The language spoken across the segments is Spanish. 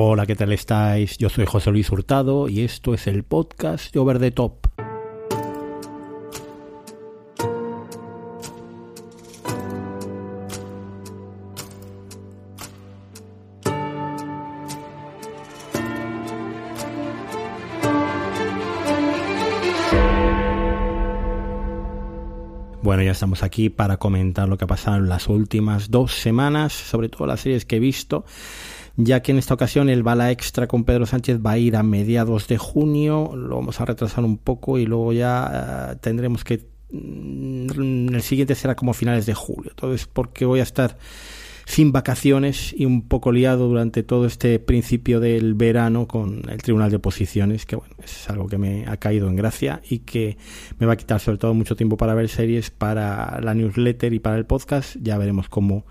Hola, ¿qué tal estáis? Yo soy José Luis Hurtado y esto es el podcast de Over the Top. Bueno, ya estamos aquí para comentar lo que ha pasado en las últimas dos semanas, sobre todo las series que he visto ya que en esta ocasión el bala extra con Pedro Sánchez va a ir a mediados de junio, lo vamos a retrasar un poco y luego ya eh, tendremos que mm, el siguiente será como finales de julio. Entonces, porque voy a estar sin vacaciones y un poco liado durante todo este principio del verano con el Tribunal de Oposiciones, que bueno, es algo que me ha caído en gracia y que me va a quitar sobre todo mucho tiempo para ver series, para la newsletter y para el podcast. Ya veremos cómo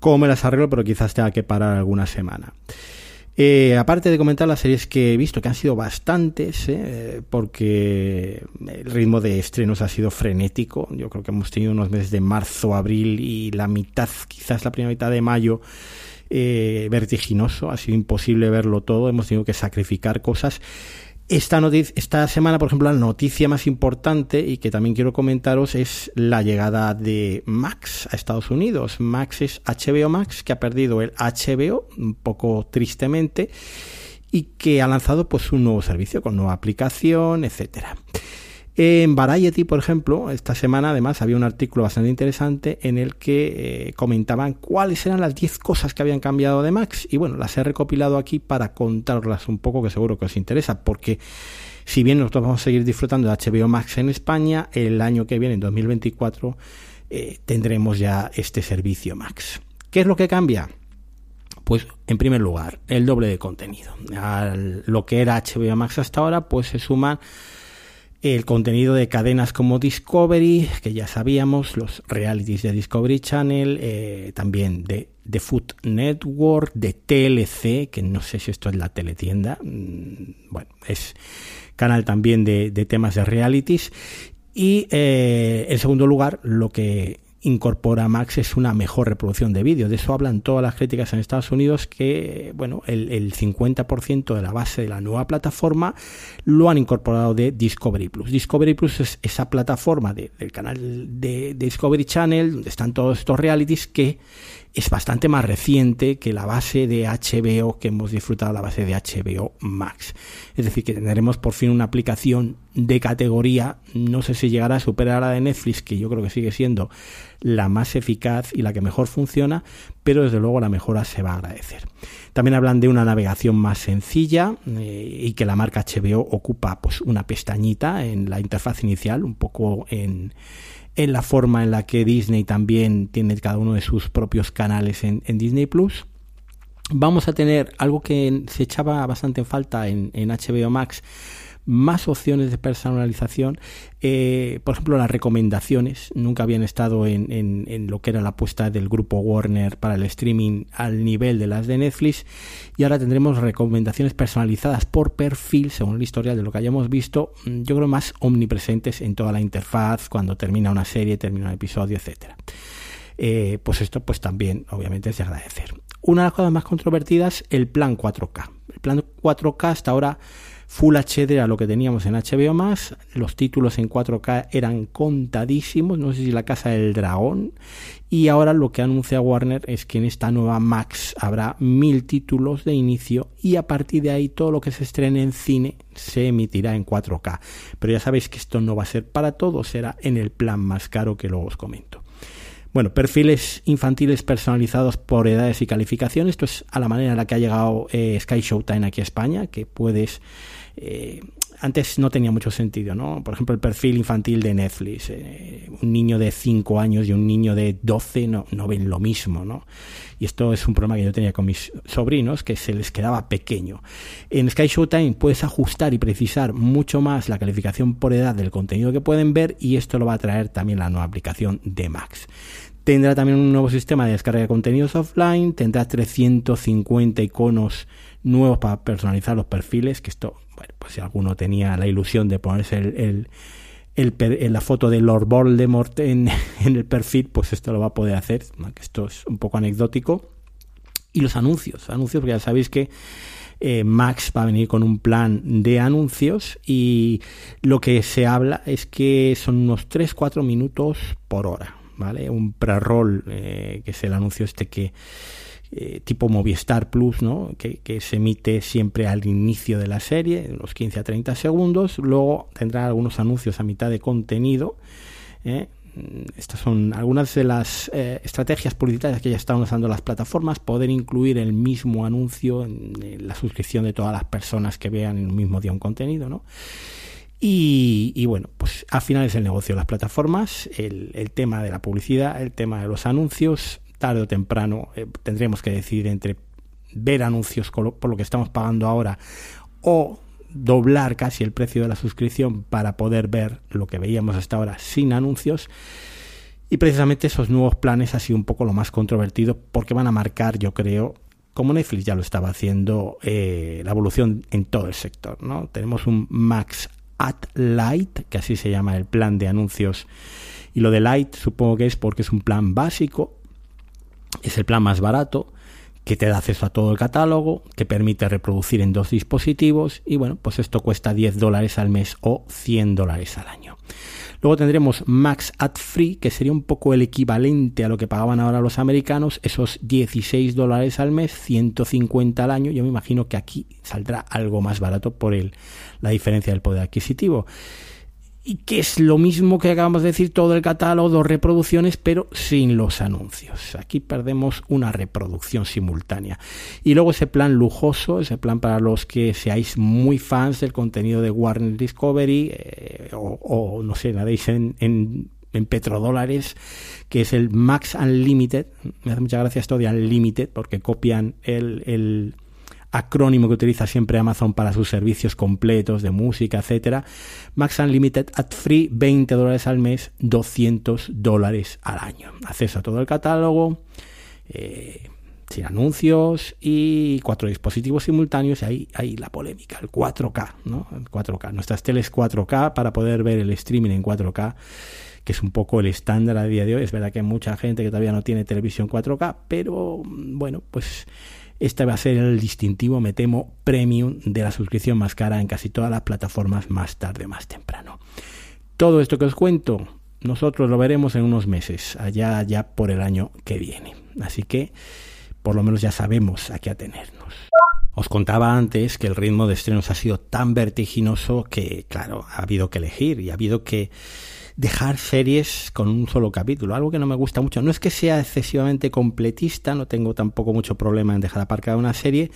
cómo me las arreglo, pero quizás tenga que parar alguna semana. Eh, aparte de comentar las series que he visto, que han sido bastantes, eh, porque el ritmo de estrenos ha sido frenético. Yo creo que hemos tenido unos meses de marzo, abril y la mitad, quizás la primera mitad de mayo, eh, vertiginoso. Ha sido imposible verlo todo. Hemos tenido que sacrificar cosas. Esta, esta semana, por ejemplo, la noticia más importante y que también quiero comentaros es la llegada de Max a Estados Unidos. Max es HBO Max, que ha perdido el HBO, un poco tristemente, y que ha lanzado pues un nuevo servicio con nueva aplicación, etcétera. En Variety, por ejemplo, esta semana además había un artículo bastante interesante en el que eh, comentaban cuáles eran las 10 cosas que habían cambiado de Max. Y bueno, las he recopilado aquí para contarlas un poco, que seguro que os interesa, porque si bien nosotros vamos a seguir disfrutando de HBO Max en España, el año que viene, en 2024, eh, tendremos ya este servicio Max. ¿Qué es lo que cambia? Pues en primer lugar, el doble de contenido. A lo que era HBO Max hasta ahora, pues se suman el contenido de cadenas como Discovery, que ya sabíamos, los realities de Discovery Channel, eh, también de The Food Network, de TLC, que no sé si esto es la teletienda, mm, bueno, es canal también de, temas de realities. Y eh, en segundo lugar, lo que incorpora Max es una mejor reproducción de vídeo. De eso hablan todas las críticas en Estados Unidos que, bueno, el, 50% de la base de la nueva plataforma lo han incorporado de Discovery Plus. Discovery Plus es esa plataforma del canal de Discovery Channel donde están todos estos realities que es bastante más reciente que la base de HBO que hemos disfrutado, la base de HBO Max. Es decir, que tendremos por fin una aplicación de categoría, no sé si llegará a superar a la de Netflix, que yo creo que sigue siendo la más eficaz y la que mejor funciona, pero desde luego la mejora se va a agradecer. También hablan de una navegación más sencilla eh, y que la marca HBO ocupa pues una pestañita en la interfaz inicial, un poco en en la forma en la que Disney también tiene cada uno de sus propios canales en, Disney Plus. Vamos a tener algo que se echaba bastante en falta en, en HBO Max, más opciones de personalización. Eh, por ejemplo, las recomendaciones nunca habían estado en, en, lo que era la apuesta del grupo Warner para el streaming al nivel de las de Netflix. Y ahora tendremos recomendaciones personalizadas por perfil, según el historial de lo que hayamos visto, mm, yo creo más omnipresentes en toda la interfaz, cuando termina una serie, termina un episodio, etcétera. Eh, pues esto pues también obviamente es de agradecer. Una de las cosas más controvertidas, el plan 4K. El plan 4K hasta ahora Full HD era lo que teníamos en HBO más, los títulos en 4K eran contadísimos, no sé si la Casa del Dragón, y ahora lo que anuncia Warner es que en esta nueva Max habrá mil títulos de inicio y a partir de ahí todo lo que se estrene en cine se emitirá en 4K. Pero ya sabéis que esto no va a ser para todos, será en el plan más caro que luego os comento. Bueno, perfiles infantiles personalizados por edades y calificaciones. Esto es a la manera en la que ha llegado eh, Sky Showtime aquí a España, que puedes eh, antes no tenía mucho sentido, ¿no? Por ejemplo, el perfil infantil de Netflix. Eh, un niño de 5 años y un niño de 12 no, no ven lo mismo, ¿no? Y esto es un problema que yo tenía con mis sobrinos, que se les quedaba pequeño. En Sky Showtime puedes ajustar y precisar mucho más la calificación por edad del contenido que pueden ver y esto lo va a traer también la nueva aplicación de Max. Tendrá también un nuevo sistema de descarga de contenidos offline, tendrá 350 iconos nuevos para personalizar los perfiles, que esto, bueno, pues si alguno tenía la ilusión de ponerse el, la foto de Lord Voldemort en, en, el perfil, pues esto lo va a poder hacer, que esto es un poco anecdótico. Y los anuncios, anuncios, porque ya sabéis que eh, Max va a venir con un plan de anuncios y lo que se habla es que son unos 3-4 minutos por hora, ¿vale? Un pre-roll, eh, que es el anuncio este que eh, tipo Movistar Plus, ¿no? Que, que, se emite siempre al inicio de la serie, unos 15 a 30 segundos, luego tendrá algunos anuncios a mitad de contenido, ¿eh? Mm, estas son algunas de las eh, estrategias publicitarias que ya están usando las plataformas, poder incluir el mismo anuncio en, la suscripción de todas las personas que vean en un mismo día un contenido, ¿no? Y, bueno, pues al final es el negocio de las plataformas, el, el, tema de la publicidad, el tema de los anuncios, tarde o temprano eh, tendremos que decidir entre ver anuncios por lo que estamos pagando ahora o doblar casi el precio de la suscripción para poder ver lo que veíamos hasta ahora sin anuncios. Y precisamente esos nuevos planes ha sido un poco lo más controvertido porque van a marcar, yo creo, como Netflix ya lo estaba haciendo, eh, la evolución en todo el sector. ¿no? Tenemos un Max at Light, que así se llama el plan de anuncios. Y lo de Light supongo que es porque es un plan básico, es el plan más barato, que te da acceso a todo el catálogo, que permite reproducir en dos dispositivos y bueno, pues esto cuesta 10 dólares al mes o 100 dólares al año. Luego tendremos Max Ad Free, que sería un poco el equivalente a lo que pagaban ahora los americanos, esos 16 dólares al mes, 150 al año. Yo me imagino que aquí saldrá algo más barato por el, la diferencia del poder adquisitivo y que es lo mismo que acabamos de decir, todo el catálogo, dos reproducciones, pero sin los anuncios. Aquí perdemos una reproducción simultánea. Y luego ese plan lujoso, ese plan para los que seáis muy fans del contenido de Warner Discovery, eh, o, no sé, nadéis en, en, petrodólares, que es el Max Unlimited. Me hace mucha gracia esto de Unlimited, porque copian el acrónimo que utiliza siempre Amazon para sus servicios completos de música, etcétera. Max Unlimited at Free, 20 dólares al mes, 200 dólares al año. Acceso a todo el catálogo, eh, sin anuncios y cuatro dispositivos simultáneos. Y ahí, la polémica, el 4K, ¿no? El 4K. Nuestras teles 4K para poder ver el streaming en 4K que es un poco el estándar a día de hoy. Es verdad que hay mucha gente que todavía no tiene televisión 4K, pero bueno, pues este va a ser el distintivo, me temo, premium de la suscripción más cara en casi todas las plataformas más tarde, más temprano. Todo esto que os cuento, nosotros lo veremos en unos meses, allá ya por el año que viene. Así que por lo menos ya sabemos a qué atenernos. Os contaba antes que el ritmo de estrenos ha sido tan vertiginoso que, claro, ha habido que elegir y ha habido que dejar series con un solo capítulo, algo que no me gusta mucho. No es que sea excesivamente completista, no tengo tampoco mucho problema en dejar aparcada una serie,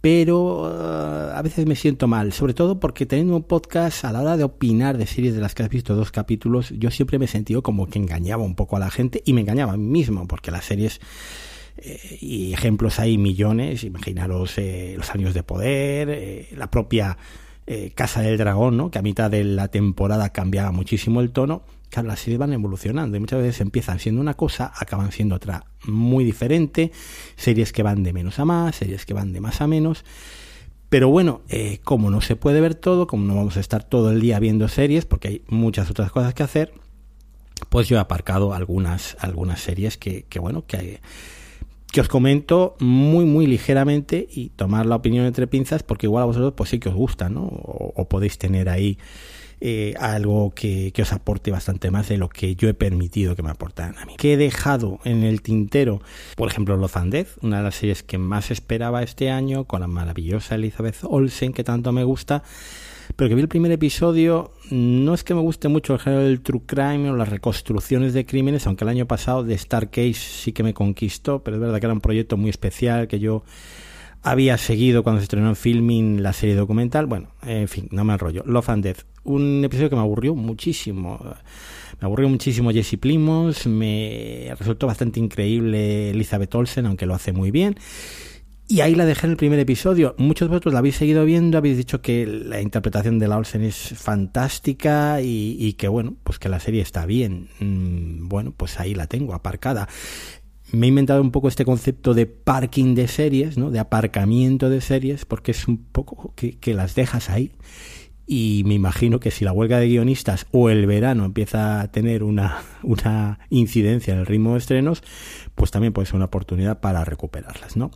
pero uh, a veces me siento mal, sobre todo porque teniendo un podcast a la hora de opinar de series de las que has visto dos capítulos, yo siempre me he sentido como que engañaba un poco a la gente y me engañaba a mí mismo, porque las series eh, y ejemplos hay millones, imaginaros eh, los años de poder, eh, la propia eh, Casa del Dragón, ¿no? que a mitad de la temporada cambiaba muchísimo el tono, claro, las series van evolucionando y muchas veces empiezan siendo una cosa, acaban siendo otra muy diferente, series que van de menos a más, series que van de más a menos. Pero bueno, eh, como no se puede ver todo, como no vamos a estar todo el día viendo series, porque hay muchas otras cosas que hacer, pues yo he aparcado algunas, algunas series que, que bueno, que que os comento muy muy ligeramente y tomar la opinión entre pinzas porque igual a vosotros pues sí que os gusta, ¿no? O, podéis tener ahí eh, algo que, que, os aporte bastante más de lo que yo he permitido que me aportaran a mí. Que he dejado en el tintero, por ejemplo, Death, una de las series que más esperaba este año, con la maravillosa Elizabeth Olsen, que tanto me gusta, pero que vi el primer episodio, no es que me guste mucho el género del true crime o las reconstrucciones de crímenes, aunque el año pasado de Star Case sí que me conquistó, pero es verdad que era un proyecto muy especial que yo había seguido cuando se estrenó en filming la serie documental. Bueno, en fin, no me enrollo. Love and Death, un episodio que me aburrió muchísimo. Me aburrió muchísimo Jesse Plimos, me resultó bastante increíble Elizabeth Olsen, aunque lo hace muy bien. Y ahí la dejé en el primer episodio. Muchos de vosotros la habéis seguido viendo, habéis dicho que la interpretación de la Olsen es fantástica y, que bueno, pues que la serie está bien. Mm, bueno, pues ahí la tengo aparcada. Me he inventado un poco este concepto de parking de series, ¿no? De aparcamiento de series, porque es un poco que, que las dejas ahí y me imagino que si la huelga de guionistas o el verano empieza a tener una, una incidencia en el ritmo de estrenos, pues también puede ser una oportunidad para recuperarlas, ¿no?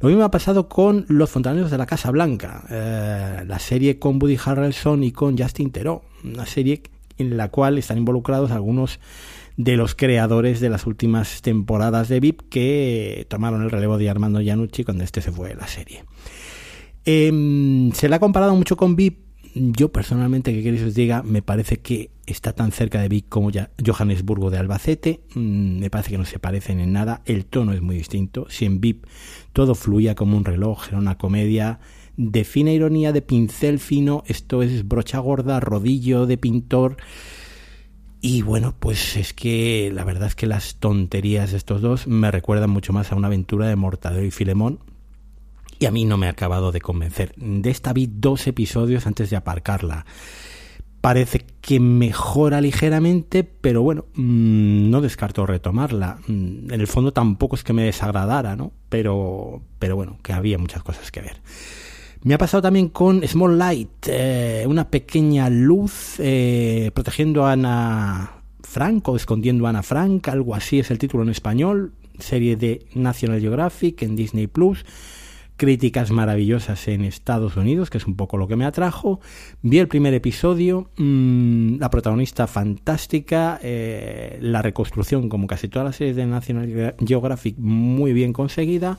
Lo mismo ha pasado con Los Fontaneros de la Casa Blanca, eh, la serie con Woody Harrelson y con Justin Theroux, una serie en la cual están involucrados algunos de los creadores de las últimas temporadas de VIP que tomaron el relevo de Armando Iannucci cuando este se fue de la serie. Em, se le ha comparado mucho con VIP yo personalmente, que queréis os diga, me parece que está tan cerca de Vic como ya Johannesburgo de Albacete. Mm, me parece que no se parecen en nada. El tono es muy distinto. Si en VIP todo fluía como un reloj, era una comedia de fina ironía, de pincel fino, esto es brocha gorda, rodillo de pintor. Y bueno, pues es que la verdad es que las tonterías de estos dos me recuerdan mucho más a una aventura de Mortadelo y Filemón, y a mí no me ha acabado de convencer. De esta vi dos episodios antes de aparcarla. Parece que mejora ligeramente, pero bueno, mm, no descarto retomarla. Mm, en el fondo tampoco es que me desagradara, ¿no? Pero, pero bueno, que había muchas cosas que ver. Me ha pasado también con Small Light, eh, una pequeña luz eh, protegiendo a Ana Frank o escondiendo a Ana Frank, algo así es el título en español, serie de National Geographic en Disney Plus críticas maravillosas en Estados Unidos, que es un poco lo que me atrajo. Vi el primer episodio, mm, la protagonista fantástica, eh, la reconstrucción, como casi todas las series de National Geographic, muy bien conseguida.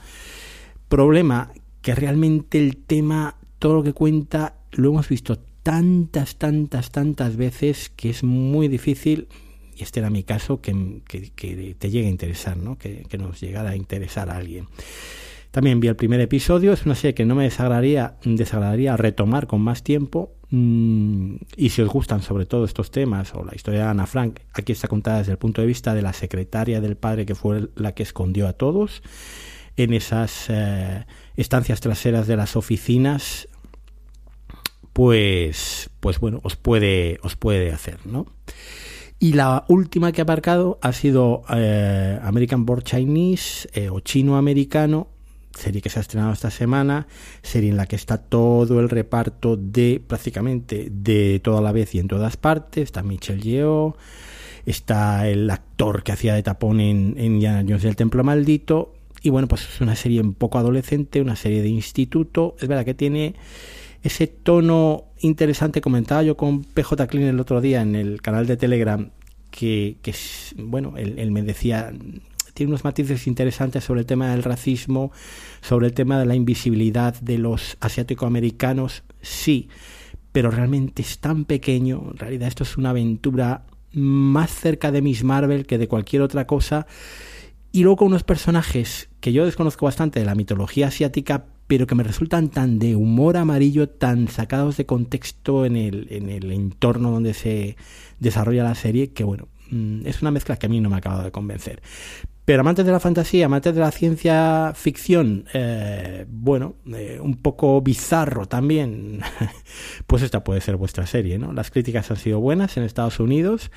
Problema que realmente el tema, todo lo que cuenta, lo hemos visto tantas, tantas, tantas veces que es muy difícil y este era mi caso, que, te llegue a interesar, ¿no? que, que nos llegara a interesar a alguien. También vi el primer episodio, es una serie que no me desagradaría, desagradaría retomar con más tiempo. Mm, y si os gustan sobre todo estos temas o la historia de Ana Frank, aquí está contada desde el punto de vista de la secretaria del padre que fue la que escondió a todos en esas eh, estancias traseras de las oficinas, pues, pues bueno, os puede, os puede hacer, ¿no? Y la última que ha aparcado ha sido eh, American Board Chinese eh, o chino-americano, serie que se ha estrenado esta semana, serie en la que está todo el reparto de prácticamente de toda la vez y en todas partes, está Michelle Yeoh, está el actor que hacía de tapón en, en Jones del Templo Maldito, y bueno, pues es una serie un poco adolescente, una serie de instituto, es verdad que tiene ese tono interesante, comentaba yo con PJ Clean el otro día en el canal de Telegram, que, que bueno, él me decía, tiene unos matices interesantes sobre el tema del racismo, sobre el tema de la invisibilidad de los asiático-americanos, sí, pero realmente es tan pequeño, en realidad esto es una aventura más cerca de Miss Marvel que de cualquier otra cosa, y luego con unos personajes que yo desconozco bastante de la mitología asiática, pero que me resultan tan de humor amarillo, tan sacados de contexto en el, en el entorno donde se desarrolla la serie, que bueno, mm, es una mezcla que a mí no me ha acabado de convencer. Pero amantes de la fantasía, amantes de la ciencia ficción, eh, bueno, eh, un poco bizarro también, pues esta puede ser vuestra serie, ¿no? Las críticas han sido buenas en Estados Unidos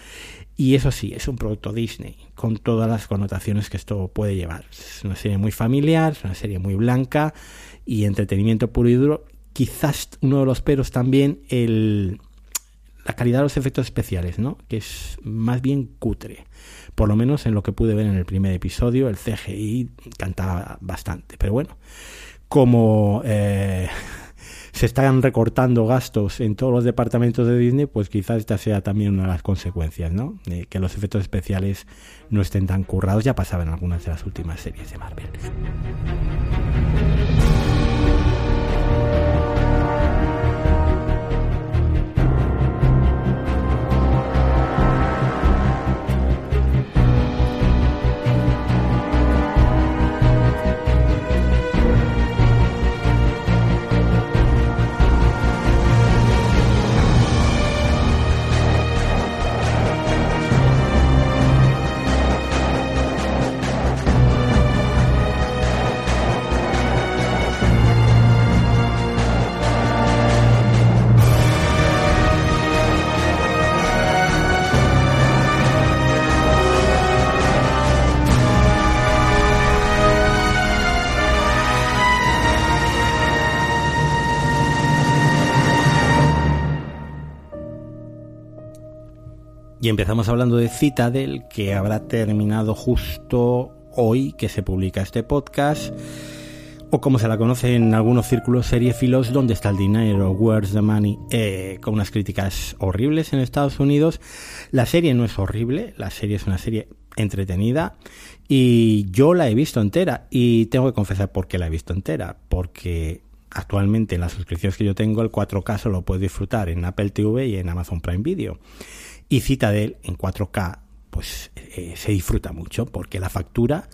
y eso sí, es un producto Disney, con todas las connotaciones que esto puede llevar. Es una serie muy familiar, es una serie muy blanca y entretenimiento puro y duro. Quizás uno de los peros también el, la calidad de los efectos especiales, ¿no? Que es más bien cutre por lo menos en lo que pude ver en el primer episodio, el CGI cantaba bastante. Pero bueno, como eh, se están recortando gastos en todos los departamentos de Disney, pues quizás esta sea también una de las consecuencias, ¿no? Que los efectos especiales no estén tan currados. Ya pasaba en algunas de las últimas series de Marvel. Y empezamos hablando de Citadel, que habrá terminado justo hoy que se publica este podcast, o como se la conoce en algunos círculos seriefilos, ¿Dónde está el dinero? Where's the money? Eh, con unas críticas horribles en Estados Unidos. La serie no es horrible, la serie es una serie entretenida y yo la he visto entera y tengo que confesar por qué la he visto entera, porque actualmente en las suscripciones que yo tengo el 4K solo puedo disfrutar en Apple TV y en Amazon Prime Video. Y Citadel en 4K pues eh, se disfruta mucho porque la factura,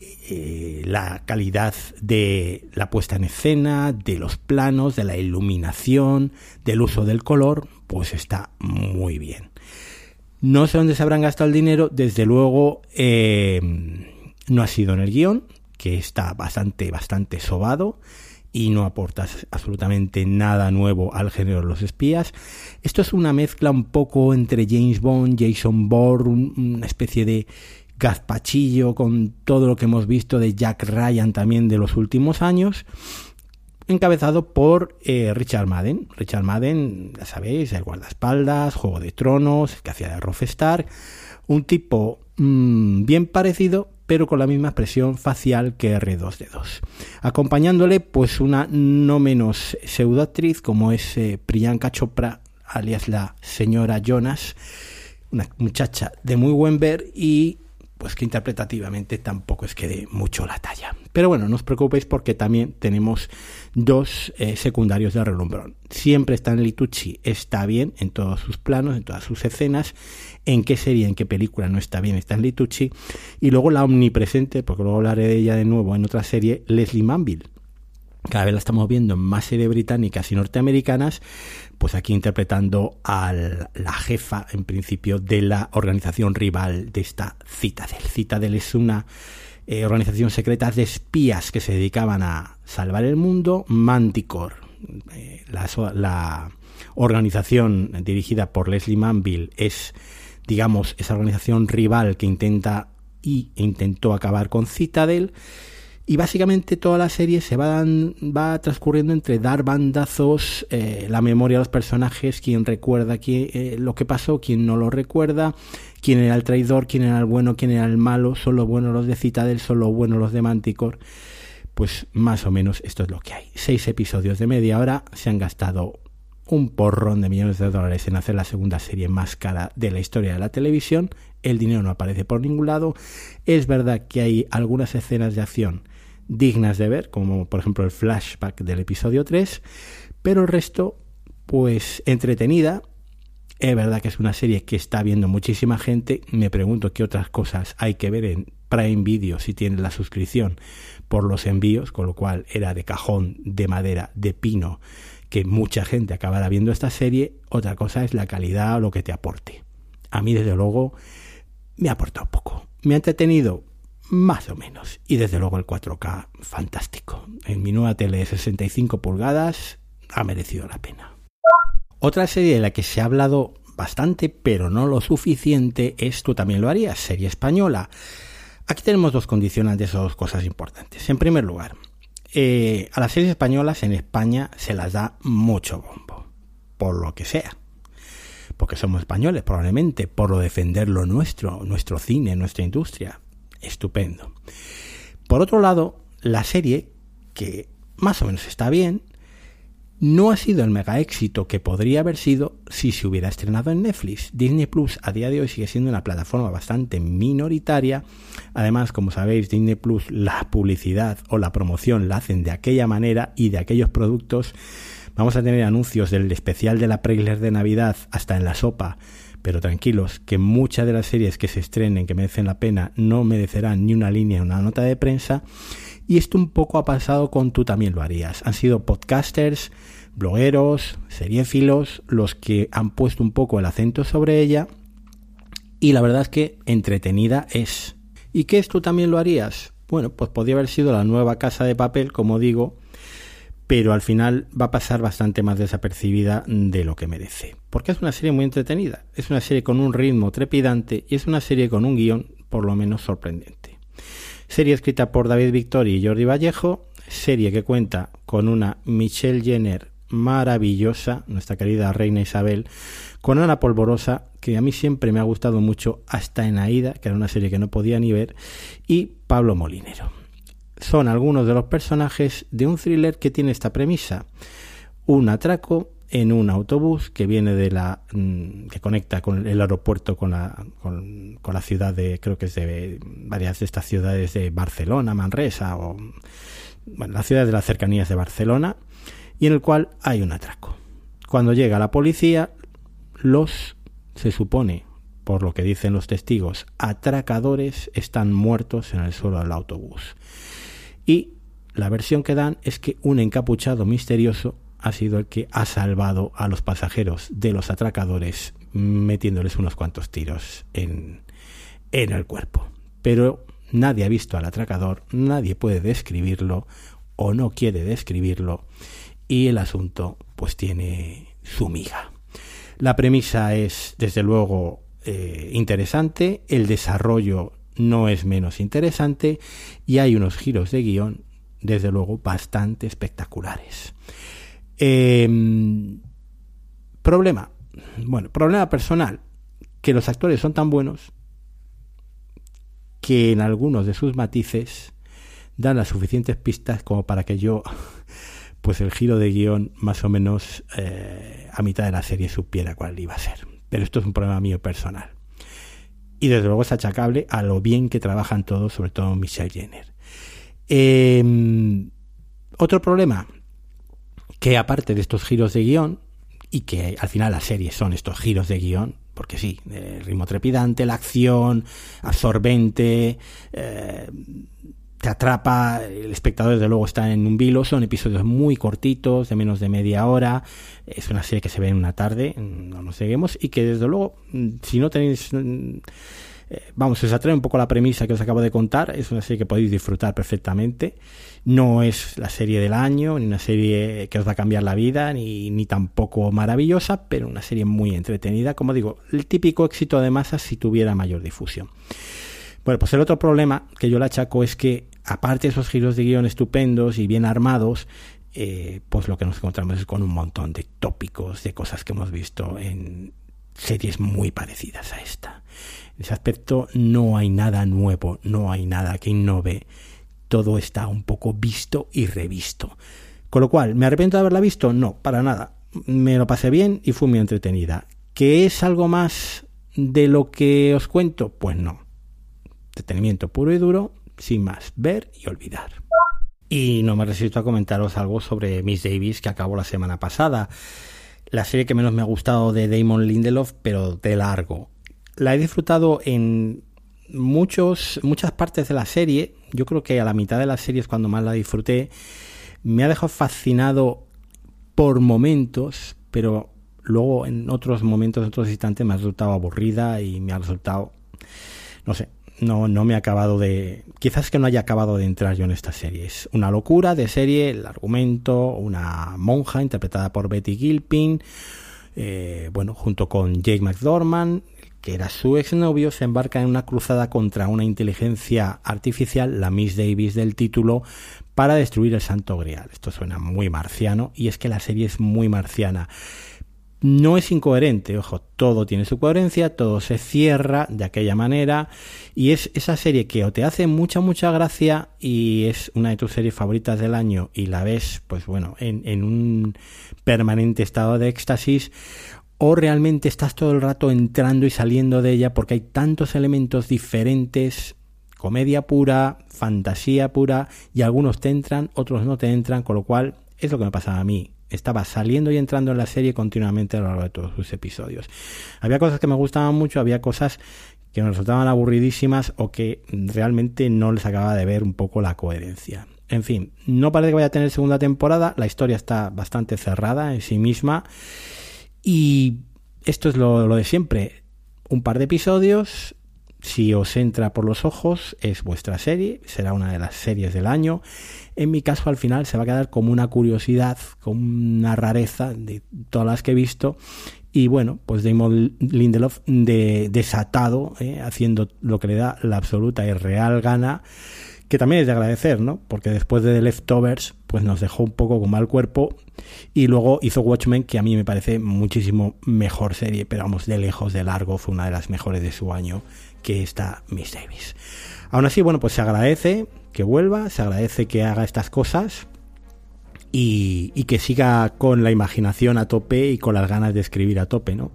eh, la calidad de la puesta en escena, de los planos, de la iluminación, del uso del color, pues está muy bien. No sé dónde se habrán gastado el dinero, desde luego eh, no ha sido en el guion, que está bastante, bastante sobado y no aporta absolutamente nada nuevo al género de los espías. Esto es una mezcla un poco entre James Bond, Jason Bourne, una especie de gazpachillo con todo lo que hemos visto de Jack Ryan también de los últimos años, encabezado por eh, Richard Madden. Richard Madden, ya sabéis, el guardaespaldas, Juego de Tronos, que hacía de Rolf Stark, un tipo mm, bien parecido, pero con la misma expresión facial que R2D2. Acompañándole, pues una no menos pseudoactriz como es eh, Priyanka Chopra, alias la señora Jonas, una muchacha de muy buen ver y pues que interpretativamente tampoco es que dé mucho la talla. Pero bueno, no os preocupéis porque también tenemos dos eh, secundarios de relumbrón. Siempre Stanley Tucci está bien en todos sus planos, en todas sus escenas. En qué serie, en qué película no está bien Stanley Tucci. Y luego la omnipresente, porque luego hablaré de ella de nuevo en otra serie, Leslie Manville cada vez la estamos viendo en más series británicas y norteamericanas, pues aquí interpretando a la jefa, en principio, de la organización rival de esta Citadel. Citadel es una eh, organización secreta de espías que se dedicaban a salvar el mundo. Manticore, eh, la, organización dirigida por Leslie Manville, es, digamos, esa organización rival que intenta y intentó acabar con Citadel y básicamente toda la serie se va, va transcurriendo entre dar bandazos, eh, la memoria de los personajes, quién recuerda quién, eh, lo que pasó, quién no lo recuerda, quién era el traidor, quién era el bueno, quién era el malo, son los buenos los de Citadel, son los buenos los de Manticore. Pues más o menos esto es lo que hay. Seis episodios de media hora se han gastado un porrón de millones de dólares en hacer la segunda serie más cara de la historia de la televisión. El dinero no aparece por ningún lado. Es verdad que hay algunas escenas de acción dignas de ver, como por ejemplo el flashback del episodio 3, pero el resto, pues entretenida. Es verdad que es una serie que está viendo muchísima gente. Me pregunto qué otras cosas hay que ver en Prime Video si tienes la suscripción por los envíos, con lo cual era de cajón, de madera, de pino, que mucha gente acabará viendo esta serie. Otra cosa es la calidad o lo que te aporte. A mí, desde luego, me ha aportado poco. Me ha entretenido más o menos. Y desde luego el 4K, fantástico. En mi nueva tele de 65 pulgadas ha merecido la pena. Otra serie de la que se ha hablado bastante, pero no lo suficiente, es Tú también lo harías, serie española. Aquí tenemos dos condicionantes o dos cosas importantes. En primer lugar, eh, a las series españolas en España se las da mucho bombo, por lo que sea. Porque somos españoles, probablemente, por lo defender lo nuestro, nuestro cine, nuestra industria estupendo. Por otro lado, la serie, que más o menos está bien, no ha sido el mega éxito que podría haber sido si se hubiera estrenado en Netflix. Disney Plus a día de hoy sigue siendo una plataforma bastante minoritaria. Además, como sabéis, Disney Plus la publicidad o la promoción la hacen de aquella manera y de aquellos productos. Vamos a tener anuncios del especial de la Pregler de Navidad hasta en la sopa pero tranquilos, que muchas de las series que se estrenen, que merecen la pena, no merecerán ni una línea, una nota de prensa. Y esto un poco ha pasado con tú también lo harías. Han sido podcasters, blogueros, seriéfilos, los que han puesto un poco el acento sobre ella. Y la verdad es que entretenida es. ¿Y qué es tú también lo harías? Bueno, pues podría haber sido la nueva casa de papel, como digo, pero al final va a pasar bastante más desapercibida de lo que merece. Porque es una serie muy entretenida, es una serie con un ritmo trepidante y es una serie con un guion por lo menos sorprendente. Serie escrita por David Victoria y Jordi Vallejo, serie que cuenta con una Michelle Jenner maravillosa, nuestra querida reina Isabel, con Ana Polvorosa, que a mí siempre me ha gustado mucho, hasta en Aida, que era una serie que no podía ni ver, y Pablo Molinero. Son algunos de los personajes de un thriller que tiene esta premisa. Un atraco en un autobús que viene de la mm, que conecta con el aeropuerto con la, con, la ciudad de creo que es de varias de estas ciudades de Barcelona, Manresa o bueno, las ciudades de las cercanías de Barcelona y en el cual hay un atraco. Cuando llega la policía, los se supone, por lo que dicen los testigos, atracadores están muertos en el suelo del autobús. Y la versión que dan es que un encapuchado misterioso ha sido el que ha salvado a los pasajeros de los atracadores metiéndoles unos cuantos tiros en, en el cuerpo. Pero nadie ha visto al atracador, nadie puede describirlo o no quiere describirlo y el asunto pues tiene su miga. La premisa es desde luego eh, interesante, el desarrollo no es menos interesante y hay unos giros de guion desde luego bastante espectaculares. Em, problema. Bueno, problema personal. Que los actores son tan buenos que en algunos de sus matices dan las suficientes pistas como para que yo, pues el giro de guion más o menos eh, a mitad de la serie supiera cuál iba a ser. Pero esto es un problema mío personal. Y desde luego es achacable a lo bien que trabajan todos, sobre todo Michelle Jenner. Em, otro problema, que aparte de estos giros de guion, y que al final la serie son estos giros de guion, porque sí, el ritmo trepidante, la acción, absorbente, eh, te atrapa, el espectador desde luego está en un vilo, son episodios muy cortitos, de menos de media hora, es una serie que se ve en una tarde, no nos seguimos, y que desde luego, si no tenéis eh, vamos, os atrae un poco la premisa que os acabo de contar, es una serie que podéis disfrutar perfectamente. No es la serie del año, ni una serie que os va a cambiar la vida, ni, ni tampoco maravillosa, pero una serie muy entretenida. Como digo, el típico éxito de masas si tuviera mayor difusión. Bueno, pues el otro problema que yo le achaco es que, aparte de esos giros de guion estupendos y bien armados, eh, pues lo que nos encontramos es con un montón de tópicos, de cosas que hemos visto en series muy parecidas a esta. Ese aspecto no hay nada nuevo, no hay nada que innove. Todo está un poco visto y revisto. Con lo cual, ¿me arrepiento de haberla visto? No, para nada. Me lo pasé bien y fue muy entretenida. ¿Que es algo más de lo que os cuento? Pues no. Entretenimiento puro y duro, sin más, ver y olvidar. Y no me resisto a comentaros algo sobre Miss Davis que acabó la semana pasada. La serie que menos me ha gustado de Damon Lindelof, pero de largo la he disfrutado en muchos, muchas partes de la serie. Yo creo que a la mitad de la serie es cuando más la disfruté. Me ha dejado fascinado por momentos, pero luego en otros momentos, en otros instantes me ha resultado aburrida y me ha resultado, no sé, no, no me ha acabado de... Quizás que no haya acabado de entrar yo en esta serie. Es una locura de serie, el argumento, una monja interpretada por Betty Gilpin, eh, bueno, junto con Jake McDormand, que era su exnovio, se embarca en una cruzada contra una inteligencia artificial, la Miss Davis del título, para destruir el Santo Grial. Esto suena muy marciano y es que la serie es muy marciana. No es incoherente, ojo, todo tiene su coherencia, todo se cierra de aquella manera y es esa serie que o te hace mucha, mucha gracia y es una de tus series favoritas del año y la ves, pues bueno, en, en un permanente estado de éxtasis o realmente estás todo el rato entrando y saliendo de ella porque hay tantos elementos diferentes, comedia pura, fantasía pura, y algunos te entran, otros no te entran, con lo cual es lo que me pasaba a mí. Estaba saliendo y entrando en la serie continuamente a lo largo de todos sus episodios. Había cosas que me gustaban mucho, había cosas que me resultaban aburridísimas o que realmente no les acababa de ver un poco la coherencia. En fin, no parece que vaya a tener segunda temporada, la historia está bastante cerrada en sí misma y esto es lo, de siempre. Un par de episodios, si os entra por los ojos, es vuestra serie, será una de las series del año. En mi caso, al final, se va a quedar como una curiosidad, como una rareza de todas las que he visto. Y bueno, pues Damon Lindelof de, desatado, eh, haciendo lo que le da la absoluta y real gana que también es de agradecer, ¿no? Porque después de The Leftovers, pues nos dejó un poco con mal cuerpo y luego hizo Watchmen, que a mí me parece muchísimo mejor serie, pero vamos, de lejos, de largo, fue una de las mejores de su año, que está Miss Davis. Aún así, bueno, pues se agradece que vuelva, se agradece que haga estas cosas, y, que siga con la imaginación a tope y con las ganas de escribir a tope, ¿no?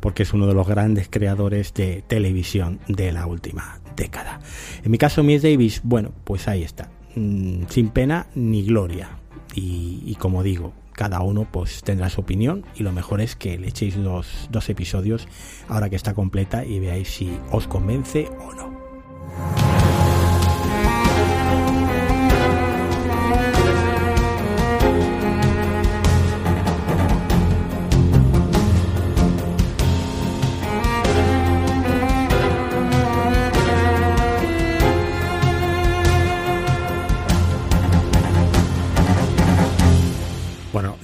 Porque es uno de los grandes creadores de televisión de la última década. En mi caso, Miss Davis, bueno, pues ahí está. Mm, sin pena ni gloria. Y, como digo, cada uno pues tendrá su opinión y lo mejor es que le echéis los dos episodios ahora que está completa y veáis si os convence o no.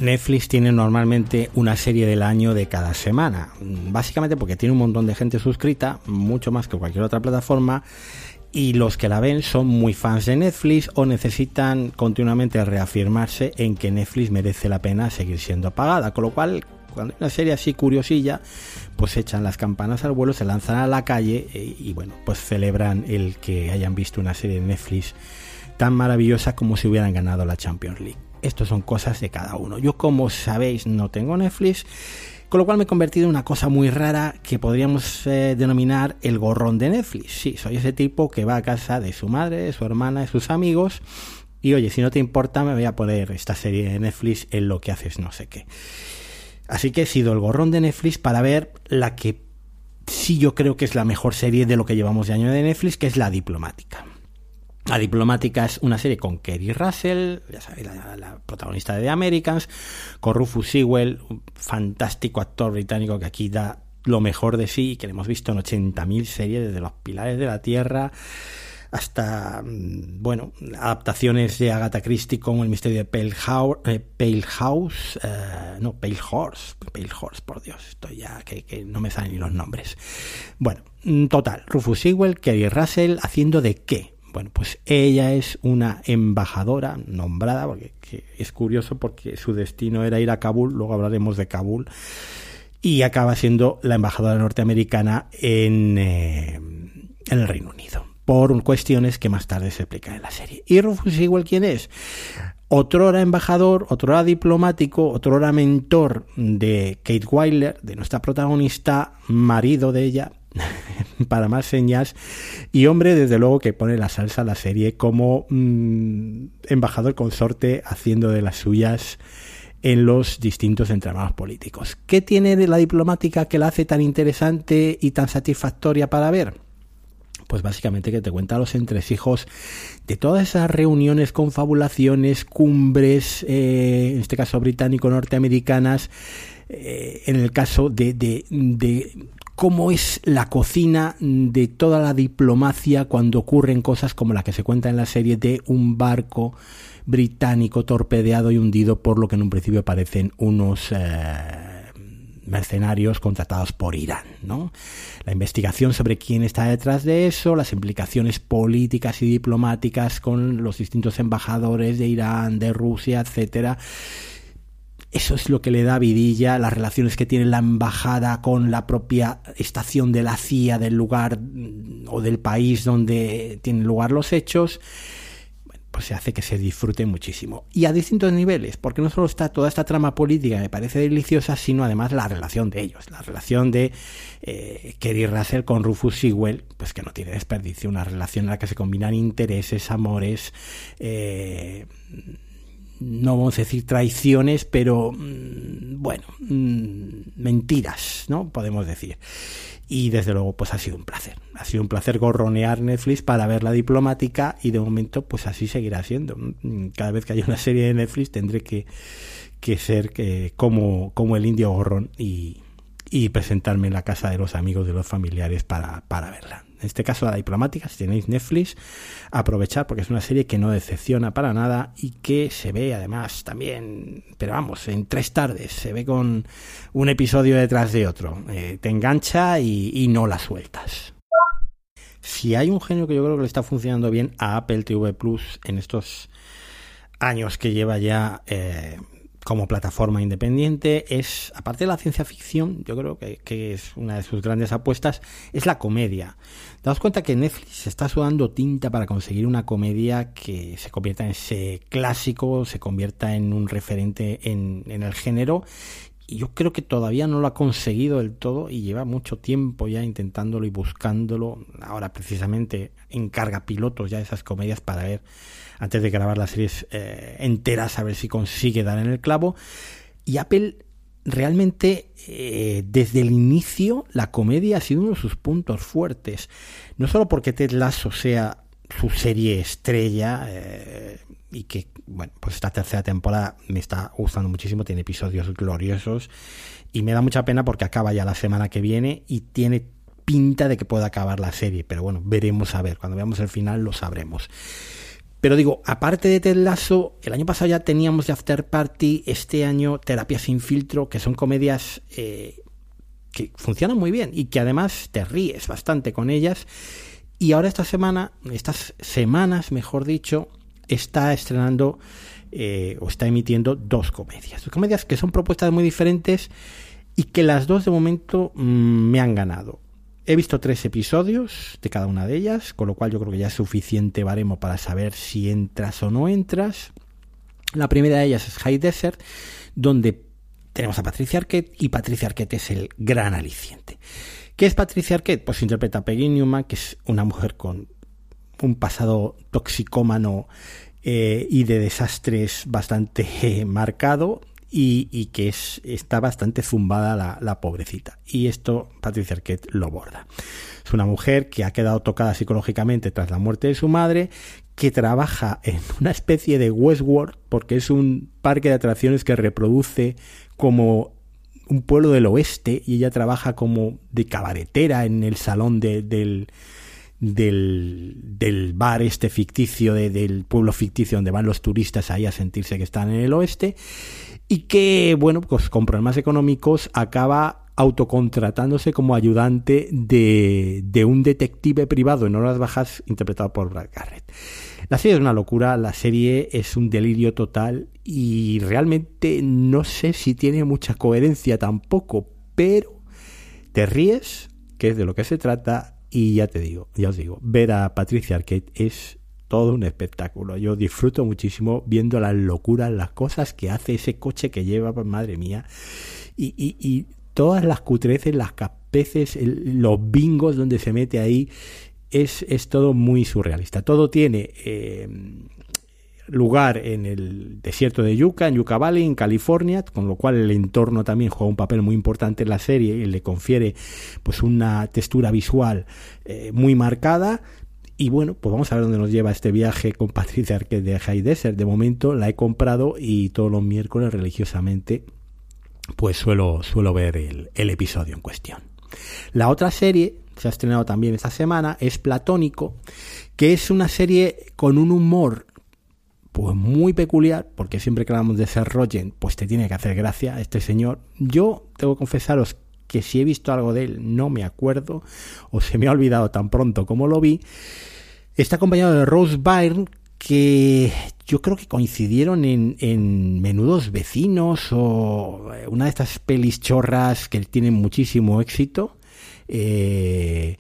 Netflix tiene normalmente una serie del año de cada semana, básicamente porque tiene un montón de gente suscrita, mucho más que cualquier otra plataforma, y los que la ven son muy fans de Netflix o necesitan continuamente reafirmarse en que Netflix merece la pena seguir siendo pagada, con lo cual cuando hay una serie así curiosilla, pues echan las campanas al vuelo, se lanzan a la calle eh, y bueno, pues celebran el que hayan visto una serie de Netflix tan maravillosa como si hubieran ganado la Champions League. Estos son cosas de cada uno. Yo, como sabéis, no tengo Netflix, con lo cual me he convertido en una cosa muy rara que podríamos eh, denominar el gorrón de Netflix. Sí, soy ese tipo que va a casa de su madre, de su hermana, de sus amigos. Y oye, si no te importa, me voy a poner esta serie de Netflix en lo que haces no sé qué. Así que he sido el gorrón de Netflix para ver la que sí yo creo que es la mejor serie de lo que llevamos de año de Netflix, que es La Diplomática. La diplomática es una serie con Kerry Russell, ya sabéis, la, protagonista de The Americans, con Rufus Sewell, un fantástico actor británico que aquí da lo mejor de sí, que le hemos visto en 80.000 series, desde Los Pilares de la Tierra hasta, mm, bueno, adaptaciones de Agatha Christie como El misterio de Pale House, eh, House eh, no, Pale Horse, Pale Horse, por Dios, estoy ya que, que no me salen ni los nombres. Bueno, mm, total, Rufus Sewell, Kerry Russell, haciendo de qué? Bueno, pues ella es una embajadora nombrada, porque es curioso porque su destino era ir a Kabul, luego hablaremos de Kabul, y acaba siendo la embajadora norteamericana en, eh, el Reino Unido, por cuestiones que más tarde se explican en la serie. ¿Y Rufus igual quién es? Otrora embajador, otrora diplomático, otrora mentor de Kate Weiler, de nuestra protagonista, marido de ella, para más señas. Y hombre, desde luego que pone la salsa a la serie como mm, embajador consorte haciendo de las suyas en los distintos entramados políticos. ¿Qué tiene de la diplomática que la hace tan interesante y tan satisfactoria para ver? Pues básicamente que te cuenta los entresijos de todas esas reuniones, confabulaciones, cumbres, eh, en este caso británico-norteamericanas, eh, en el caso de, cómo es la cocina de toda la diplomacia cuando ocurren cosas como la que se cuenta en la serie de un barco británico torpedeado y hundido por lo que en un principio parecen unos eh, mercenarios contratados por Irán, ¿no? La investigación sobre quién está detrás de eso, las implicaciones políticas y diplomáticas con los distintos embajadores de Irán, de Rusia, etcétera eso es lo que le da vidilla, las relaciones que tiene la embajada con la propia estación de la CIA del lugar mm, o del país donde tienen lugar los hechos, pues se hace que se disfrute muchísimo. Y a distintos niveles, porque no solo está toda esta trama política que me parece deliciosa, sino además la relación de ellos, la relación de eh, Kerry Russell con Rufus Sewell, pues que no tiene desperdicio, una relación en la que se combinan intereses, amores, eh, no vamos a decir traiciones, pero mm, bueno, mm, mentiras, ¿no? Podemos decir. Y desde luego, pues ha sido un placer. Ha sido un placer gorronear Netflix para ver la diplomática y de momento, pues así seguirá siendo. Mm, cada vez que haya una serie de Netflix tendré que, que ser que, como, como el indio gorrón y, y presentarme en la casa de los amigos, de los familiares para, para verla en este caso la diplomática, si tenéis Netflix, aprovechar porque es una serie que no decepciona para nada y que se ve además también, pero vamos, en tres tardes, se ve con un episodio detrás de otro, eh, te engancha y, no la sueltas. Si hay un genio que yo creo que le está funcionando bien a Apple TV Plus en estos años que lleva ya eh, como plataforma independiente es, aparte de la ciencia ficción, yo creo que, que, es una de sus grandes apuestas, es la comedia. Daos cuenta que Netflix está sudando tinta para conseguir una comedia que se convierta en ese clásico, se convierta en un referente en, en el género. Y yo creo que todavía no lo ha conseguido del todo y lleva mucho tiempo ya intentándolo y buscándolo. Ahora precisamente encarga pilotos ya esas comedias para ver antes de grabar las series eh, enteras a ver si consigue dar en el clavo. Y Apple realmente eh, desde el inicio la comedia ha sido uno de sus puntos fuertes. No solo porque Ted Lasso sea su serie estrella eh, y que, bueno, pues esta tercera temporada me está gustando muchísimo, tiene episodios gloriosos y me da mucha pena porque acaba ya la semana que viene y tiene pinta de que pueda acabar la serie, pero bueno, veremos a ver, cuando veamos el final lo sabremos. Pero digo, aparte de Ted Lasso, el año pasado ya teníamos de After Party, este año Terapia sin filtro, que son comedias eh, que funcionan muy bien y que además te ríes bastante con ellas. Y ahora esta semana, estas semanas, mejor dicho, está estrenando eh, o está emitiendo dos comedias. Dos comedias que son propuestas muy diferentes y que las dos de momento mm, me han ganado. He visto tres episodios de cada una de ellas, con lo cual yo creo que ya es suficiente baremo para saber si entras o no entras. La primera de ellas es High Desert, donde tenemos a Patricia Arquette y Patricia Arquette es el gran aliciente. ¿Qué es Patricia Arquette? Pues interpreta a Peggy Newman, que es una mujer con un pasado toxicómano eh, y de desastres bastante eh, marcado, y, que es, está bastante zumbada la, la, pobrecita. Y esto Patricia Arquette lo borda. Es una mujer que ha quedado tocada psicológicamente tras la muerte de su madre, que trabaja en una especie de Westworld, porque es un parque de atracciones que reproduce como un pueblo del oeste y ella trabaja como de cabaretera en el salón de, del, del, del, bar este ficticio, de, del pueblo ficticio donde van los turistas ahí a sentirse que están en el oeste y que, bueno, pues con problemas económicos acaba autocontratándose como ayudante de, de un detective privado en horas bajas interpretado por Brad Garrett. La serie es una locura, la serie es un delirio total y realmente no sé si tiene mucha coherencia tampoco, pero te ríes, que es de lo que se trata, y ya te digo, ya os digo, ver a Patricia Arquette es todo un espectáculo. Yo disfruto muchísimo viendo las locuras, las cosas que hace ese coche que lleva, pues, madre mía. Y, y, todas las cutreces, las capeces, los bingos donde se mete ahí, es, es todo muy surrealista. Todo tiene eh, lugar en el desierto de Yucca, en Yucca Valley, en California, con lo cual el entorno también juega un papel muy importante en la serie y le confiere pues una textura visual eh, muy marcada y bueno, pues vamos a ver dónde nos lleva este viaje con Patricia Arquette de High Desert. De momento la he comprado y todos los miércoles religiosamente pues suelo, suelo ver el, el episodio en cuestión. La otra serie, se ha estrenado también esta semana, es Platónico, que es una serie con un humor pues muy peculiar, porque siempre que hablamos de ser Rogen, pues te tiene que hacer gracia este señor. Yo tengo que confesaros que si he visto algo de él no me acuerdo, o se me ha olvidado tan pronto como lo vi, Está acompañado de Rose Byrne, que yo creo que coincidieron en, Menudos Vecinos o una de estas pelis chorras que tienen muchísimo éxito. Eh,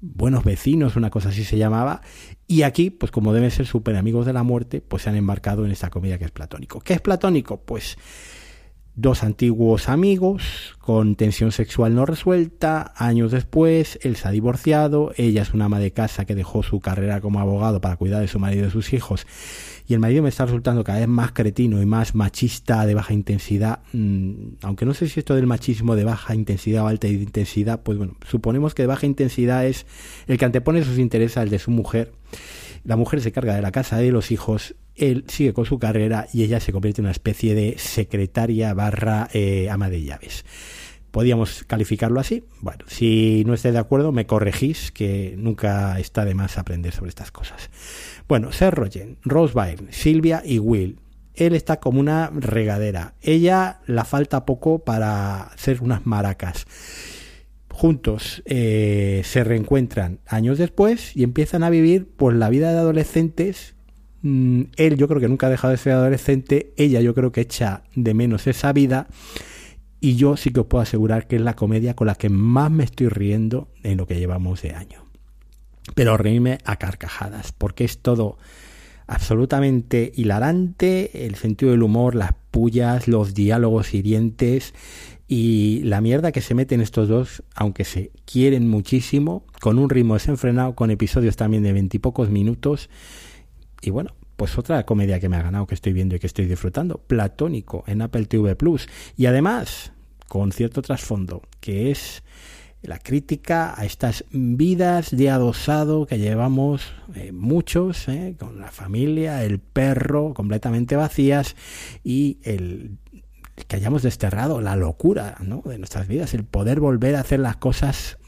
Buenos Vecinos, una cosa así se llamaba. Y aquí, pues como deben ser super amigos de la muerte, pues se han embarcado en esta comedia que es platónico. ¿Qué es platónico? Pues Dos antiguos amigos con tensión sexual no resuelta, años después él se ha divorciado, ella es una ama de casa que dejó su carrera como abogado para cuidar de su marido y de sus hijos y el marido me está resultando cada vez más cretino y más machista de baja intensidad, mm, aunque no sé si esto del machismo de baja intensidad o alta intensidad, pues bueno, suponemos que de baja intensidad es el que antepone sus intereses al de su mujer. La mujer se carga de la casa de los hijos, él sigue con su carrera y ella se convierte en una especie de secretaria barra eh, ama de llaves. ¿Podríamos calificarlo así? Bueno, si no estáis de acuerdo, me corregís, que nunca está de más aprender sobre estas cosas. Bueno, Seth Rogen, Rose Byrne, Silvia y Will. Él está como una regadera. Ella la falta poco para hacer unas maracas juntos eh, se reencuentran años después y empiezan a vivir pues la vida de adolescentes. Mm, él yo creo que nunca ha dejado de ser adolescente, ella yo creo que echa de menos esa vida y yo sí que os puedo asegurar que es la comedia con la que más me estoy riendo en lo que llevamos de año. Pero reírme a carcajadas, porque es todo absolutamente hilarante, el sentido del humor, las pullas, los diálogos hirientes y la mierda que se meten estos dos, aunque se quieren muchísimo, con un ritmo desenfrenado, con episodios también de veintipocos minutos. Y bueno, pues otra comedia que me ha ganado, que estoy viendo y que estoy disfrutando, Platónico, en Apple TV Plus. Y además, con cierto trasfondo, que es la crítica a estas vidas de adosado que llevamos eh, muchos, eh, con la familia, el perro completamente vacías y el que hayamos desterrado la locura ¿no? de nuestras vidas, el poder volver a hacer las cosas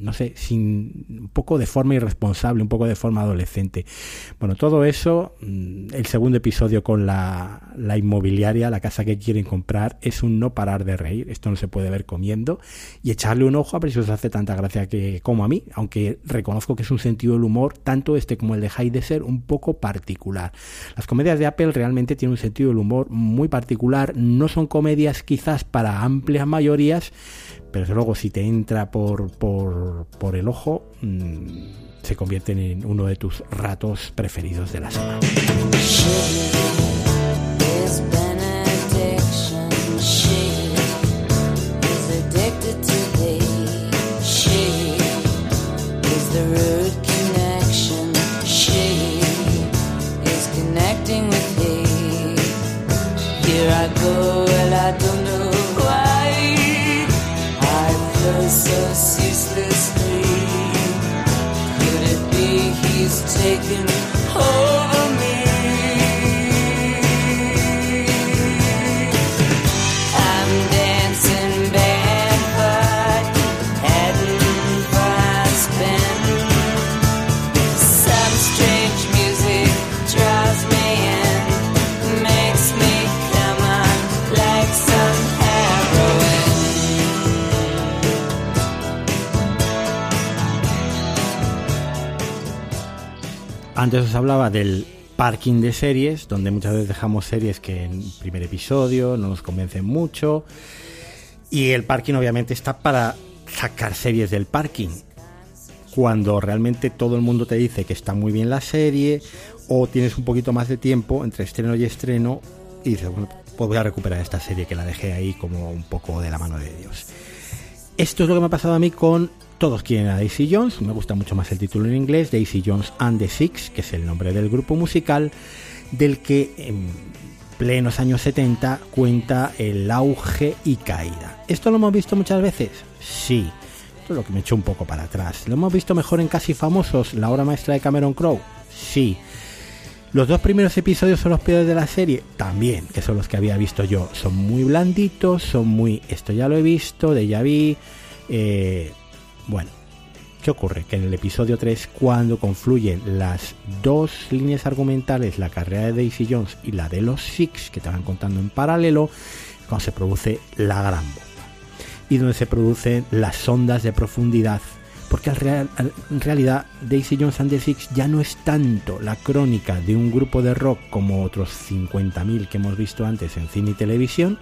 no sé, sin un poco de forma irresponsable, un poco de forma adolescente. Bueno, todo eso, mm, el segundo episodio con la, la inmobiliaria, la casa que quieren comprar, es un no parar de reír. Esto no se puede ver comiendo y echarle un ojo a ver si os hace tanta gracia que como a mí, aunque reconozco que es un sentido del humor, tanto este como el de de ser un poco particular. Las comedias de Apple realmente tienen un sentido del humor muy particular, no son comedias quizás para amplias mayorías, pero luego si te entra por, por, por el ojo, mmm, se convierten en uno de tus ratos preferidos de la semana. Taken over Antes os hablaba del parking de series, donde muchas veces dejamos series que en primer episodio no nos convencen mucho. Y el parking obviamente está para sacar series del parking. Cuando realmente todo el mundo te dice que está muy bien la serie, o tienes un poquito más de tiempo entre estreno y estreno, y dices, bueno, pues voy a recuperar esta serie que la dejé ahí como un poco de la mano de Dios. Esto es lo que me ha pasado a mí con todos quieren a Daisy Jones, me gusta mucho más el título en inglés, Daisy Jones and the Six, que es el nombre del grupo musical, del que en plenos años 70 cuenta el auge y caída. ¿Esto lo hemos visto muchas veces? Sí. Esto es lo que me echó un poco para atrás. ¿Lo hemos visto mejor en Casi Famosos, la obra maestra de Cameron Crowe? Sí. Los dos primeros episodios son los peores de la serie, también, que son los que había visto yo. Son muy blanditos, son muy esto ya lo he visto, de ya vi. Eh, bueno, ¿qué ocurre? Que en el episodio 3, cuando confluyen las dos líneas argumentales, la carrera de Daisy Jones y la de los Six, que van contando en paralelo, cuando se produce la gran bomba. Y donde se producen las ondas de profundidad. Porque en realidad Daisy Jones and the Six ya no es tanto la crónica de un grupo de rock como otros 50.000 que hemos visto antes en cine y televisión,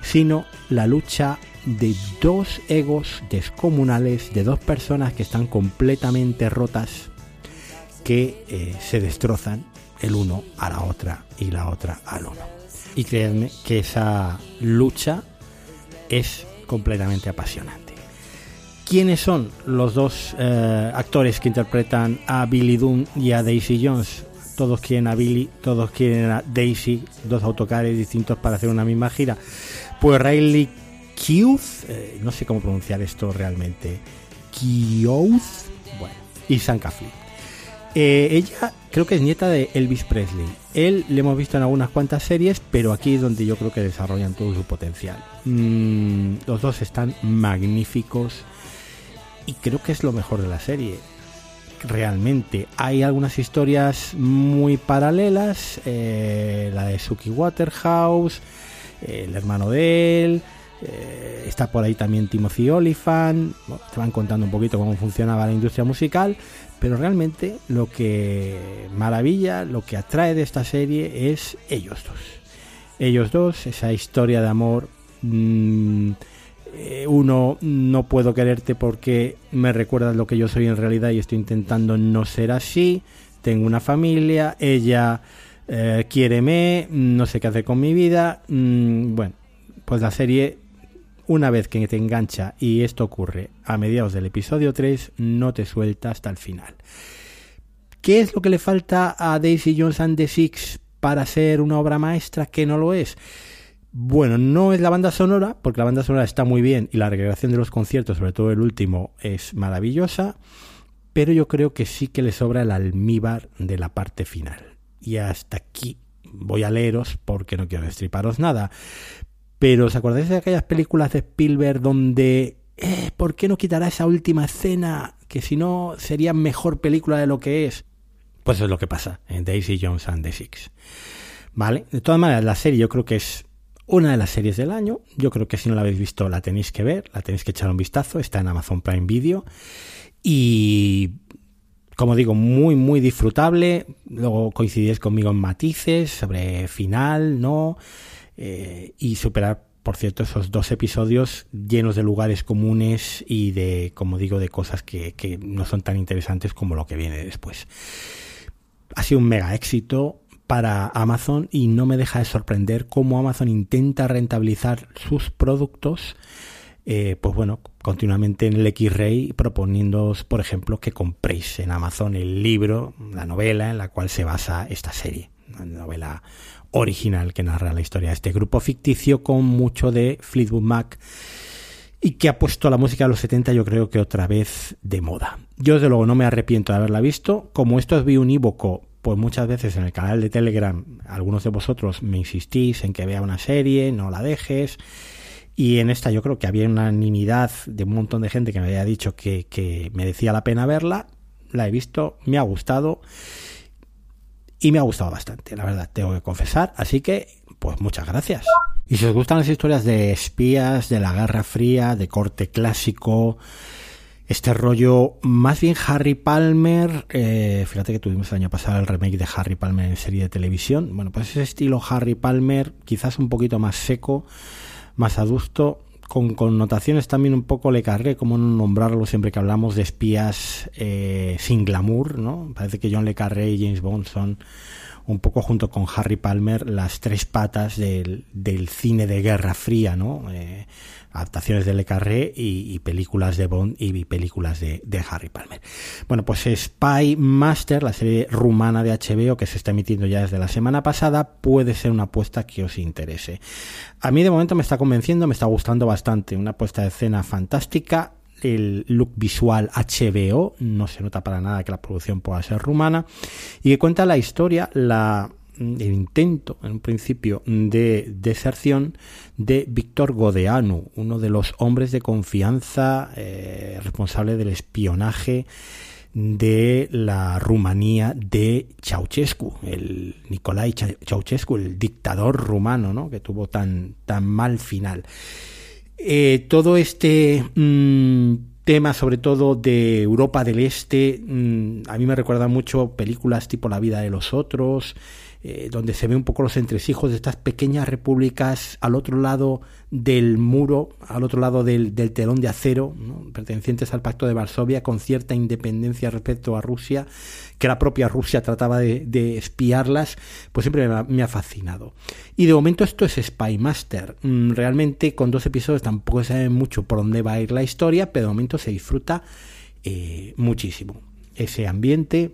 sino la lucha de dos egos descomunales, de dos personas que están completamente rotas, que eh, se destrozan el uno a la otra y la otra al uno. Y créanme que esa lucha es completamente apasionante. ¿Quiénes son los dos eh, actores que interpretan a Billy Dunn y a Daisy Jones? Todos quieren a Billy, todos quieren a Daisy, dos autocares distintos para hacer una misma gira. Pues Riley Keough, eh, no sé cómo pronunciar esto realmente, Keough, bueno, y Sam eh, ella creo que es nieta de Elvis Presley. Él le hemos visto en algunas cuantas series, pero aquí es donde yo creo que desarrollan todo su potencial. Mm, los dos están magníficos y creo que es lo mejor de la serie. Realmente hay algunas historias muy paralelas, eh, la de Suki Waterhouse, el hermano de él, Eh, está por ahí también Timothy Olyphant. te van contando un poquito cómo funcionaba la industria musical. Pero realmente lo que maravilla, lo que atrae de esta serie es ellos dos. Ellos dos, esa historia de amor. Mm, eh, uno, no puedo quererte porque me recuerdas lo que yo soy en realidad y estoy intentando no ser así. Tengo una familia, ella eh, quiéreme, no sé qué hacer con mi vida. Mm, bueno, pues la serie una vez que te engancha y esto ocurre a mediados del episodio 3, no te suelta hasta el final. ¿Qué es lo que le falta a Daisy Jones and the Six para ser una obra maestra que no lo es? Bueno, no es la banda sonora, porque la banda sonora está muy bien y la recreación de los conciertos, sobre todo el último, es maravillosa, pero yo creo que sí que le sobra el almíbar de la parte final. Y hasta aquí voy a leeros porque no quiero destriparos nada. Pero ¿os acordáis de aquellas películas de Spielberg donde eh, ¿por qué no quitará esa última escena? Que si no sería mejor película de lo que es. Pues es lo que pasa en Daisy Jones and the Six. ¿Vale? De todas maneras, la serie yo creo que es una de las series del año. Yo creo que si no la habéis visto la tenéis que ver, la tenéis que echar un vistazo. Está en Amazon Prime Video. Y como digo, muy, muy disfrutable. Luego coincidís conmigo en matices sobre final, ¿no? Y superar, por cierto, esos dos episodios llenos de lugares comunes y de, como digo, de cosas que, que no son tan interesantes como lo que viene después. Ha sido un mega éxito para Amazon y no me deja de sorprender cómo Amazon intenta rentabilizar sus productos eh, pues bueno, continuamente en el X-Ray proponiéndoos, por ejemplo, que compréis en Amazon el libro, la novela en la cual se basa esta serie, una novela original que narra la historia de este grupo ficticio con mucho de Fleetwood Mac y que ha puesto la música de los 70 yo creo que otra vez de moda. Yo desde luego no me arrepiento de haberla visto, como esto es unívoco, pues muchas veces en el canal de Telegram algunos de vosotros me insistís en que vea una serie, no la dejes, y en esta yo creo que había unanimidad de un montón de gente que me había dicho que, que merecía la pena verla, la he visto, me ha gustado y me ha gustado bastante, la verdad, tengo que confesar. Así que, pues muchas gracias. Y si os gustan las historias de espías, de la Guerra Fría, de corte clásico, este rollo, más bien Harry Palmer, eh, fíjate que tuvimos el año pasado el remake de Harry Palmer en serie de televisión, bueno, pues ese estilo Harry Palmer, quizás un poquito más seco, más adusto, con connotaciones también un poco le cargué, como no nombrarlo siempre que hablamos de espías eh, sin glamour, ¿no? Parece que John Le Carré y James Bond son un poco junto con Harry Palmer las tres patas del, del cine de Guerra Fría, ¿no? Eh, adaptaciones de Le Carré y, películas de Bond y películas de, Harry Palmer. Bueno, pues Spy Master, la serie rumana de HBO que se está emitiendo ya desde la semana pasada, puede ser una apuesta que os interese. A mí de momento me está convenciendo, me está gustando bastante, una puesta de escena fantástica, el look visual HBO, no se nota para nada que la producción pueda ser rumana, y que cuenta la historia, la el intento, en un principio, de deserción de Víctor Godeanu, uno de los hombres de confianza eh, responsable del espionaje de la Rumanía de Ceausescu, el Nicolae Ceausescu, el dictador rumano, ¿no? que tuvo tan, tan mal final. Eh, todo este mm, tema, sobre todo de Europa del Este, mm, a mí me recuerda mucho películas tipo La vida de los otros, eh, donde se ve un poco los entresijos de estas pequeñas repúblicas al otro lado del muro, al otro lado del, telón de acero, pertenecientes al Pacto de Varsovia, con cierta independencia respecto a Rusia, que la propia Rusia trataba de, espiarlas, pues siempre me ha, fascinado. Y de momento esto es Spy Master. Mm, realmente con dos episodios tampoco se sabe mucho por dónde va a ir la historia, pero de momento se disfruta eh, muchísimo. Ese ambiente,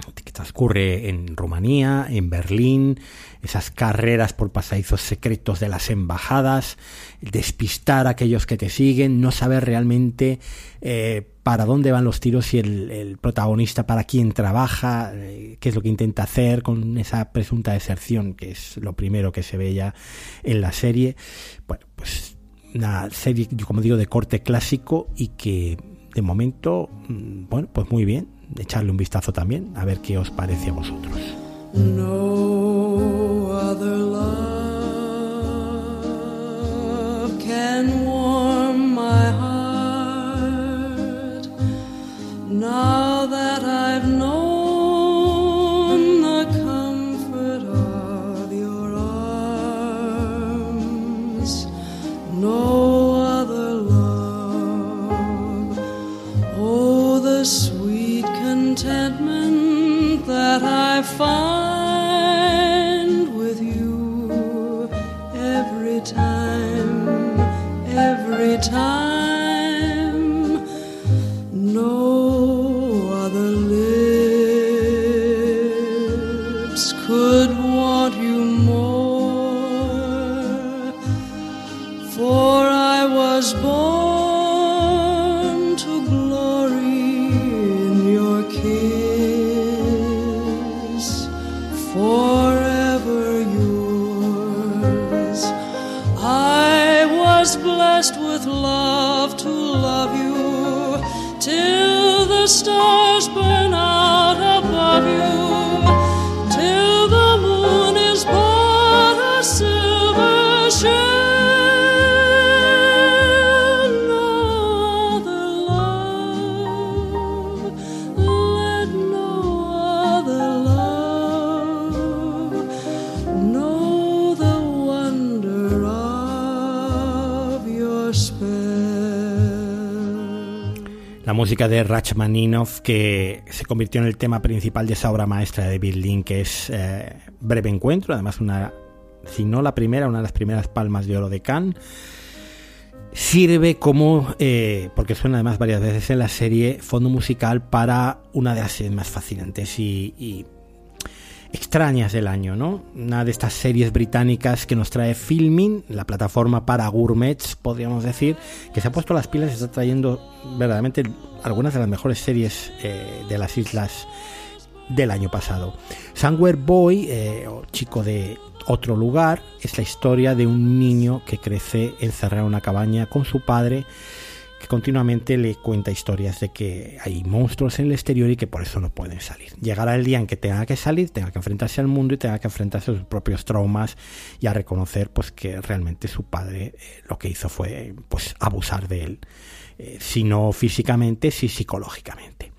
que transcurre en Rumanía, en Berlín, esas carreras por pasadizos secretos de las embajadas, despistar a aquellos que te siguen, no saber realmente eh, para dónde van los tiros y el, protagonista para quién trabaja, eh, qué es lo que intenta hacer con esa presunta deserción, que es lo primero que se ve ya en la serie. Bueno, pues una serie, como digo, de corte clásico y que de momento, mm, bueno, pues muy bien, echarle un vistazo también a ver qué os parece a vosotros. No other love can warm my heart. I found. stars. Música de Rachmaninoff que se convirtió en el tema principal de esa obra maestra de Lynn, que es eh, Breve Encuentro, además una, si no la primera, una de las primeras palmas de oro de Cannes. Sirve como, eh, porque suena además varias veces en la serie, fondo musical para una de las series más fascinantes y extrañas del año, ¿no? Una de estas series británicas que nos trae Filming, la plataforma para gourmets, podríamos decir, que se ha puesto las pilas y está trayendo verdaderamente algunas de las mejores series eh, de las islas del año pasado. Somewhere Boy, eh, o chico de otro lugar, es la historia de un niño que crece encerrado en una cabaña con su padre continuamente le cuenta historias de que hay monstruos en el exterior y que por eso no pueden salir. Llegará el día en que tenga que salir, tenga que enfrentarse al mundo y tenga que enfrentarse a sus propios traumas y a reconocer pues que realmente su padre eh, lo que hizo fue pues abusar de él, eh, si no físicamente, sí psicológicamente.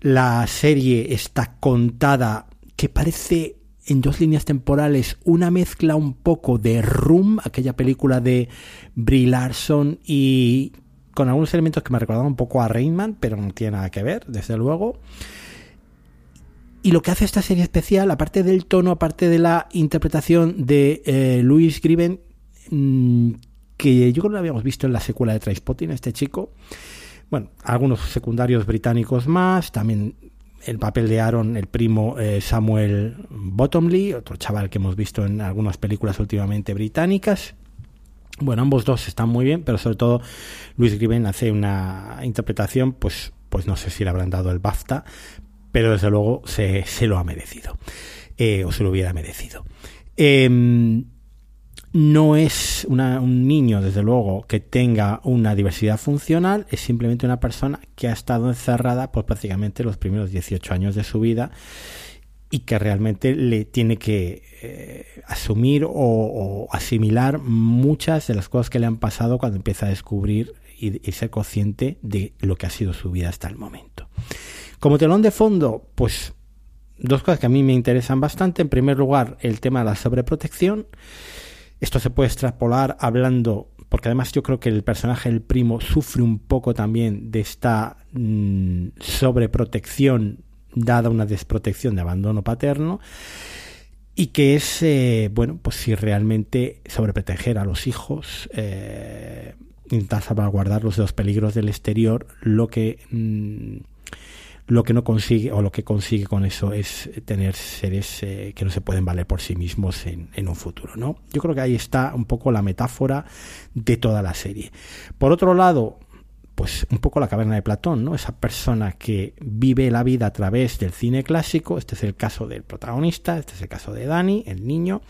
La serie está contada que parece en dos líneas temporales una mezcla un poco de Room, aquella película de Brie Larson y con algunos elementos que me recordaban un poco a Rainman, pero no tiene nada que ver, desde luego. Y lo que hace esta serie especial, aparte del tono, aparte de la interpretación de eh, Louis Griven, mm, que yo creo que lo habíamos visto en la secuela de Trainspotting, este chico. Bueno, algunos secundarios británicos más, también el papel de Aaron, el primo eh, Samuel Bottomley, otro chaval que hemos visto en algunas películas últimamente británicas. Bueno, ambos dos están muy bien, pero sobre todo Luis Griven hace una interpretación, pues, pues no sé si le habrán dado el BAFTA, pero desde luego se, lo ha merecido, eh, o se lo hubiera merecido. Em, no es un niño, desde luego, que tenga una diversidad funcional, es simplemente una persona que ha estado encerrada por prácticamente los primeros 18 años de su vida y que realmente le tiene que eh, asumir o, asimilar muchas de las cosas que le han pasado cuando empieza a descubrir y, ser consciente de lo que ha sido su vida hasta el momento. Como telón de fondo, pues dos cosas que a mí me interesan bastante. En primer lugar, el tema de la sobreprotección. Esto se puede extrapolar hablando, porque además yo creo que el personaje, el primo, sufre un poco también de esta mm, sobreprotección dada una desprotección de abandono paterno y que es, eh, bueno, pues si realmente sobreproteger a los hijos, eh, intentar salvaguardarlos de los peligros del exterior, lo que, mm, lo que no consigue o lo que consigue con eso es tener seres eh, que no se pueden valer por sí mismos en, en un futuro, ¿no? Yo creo que ahí está un poco la metáfora de toda la serie. Por otro lado, pues un poco la caverna de Platón, ¿no? Esa persona que vive la vida a través del cine clásico, este es el caso del protagonista, este es el caso de Dani, el niño,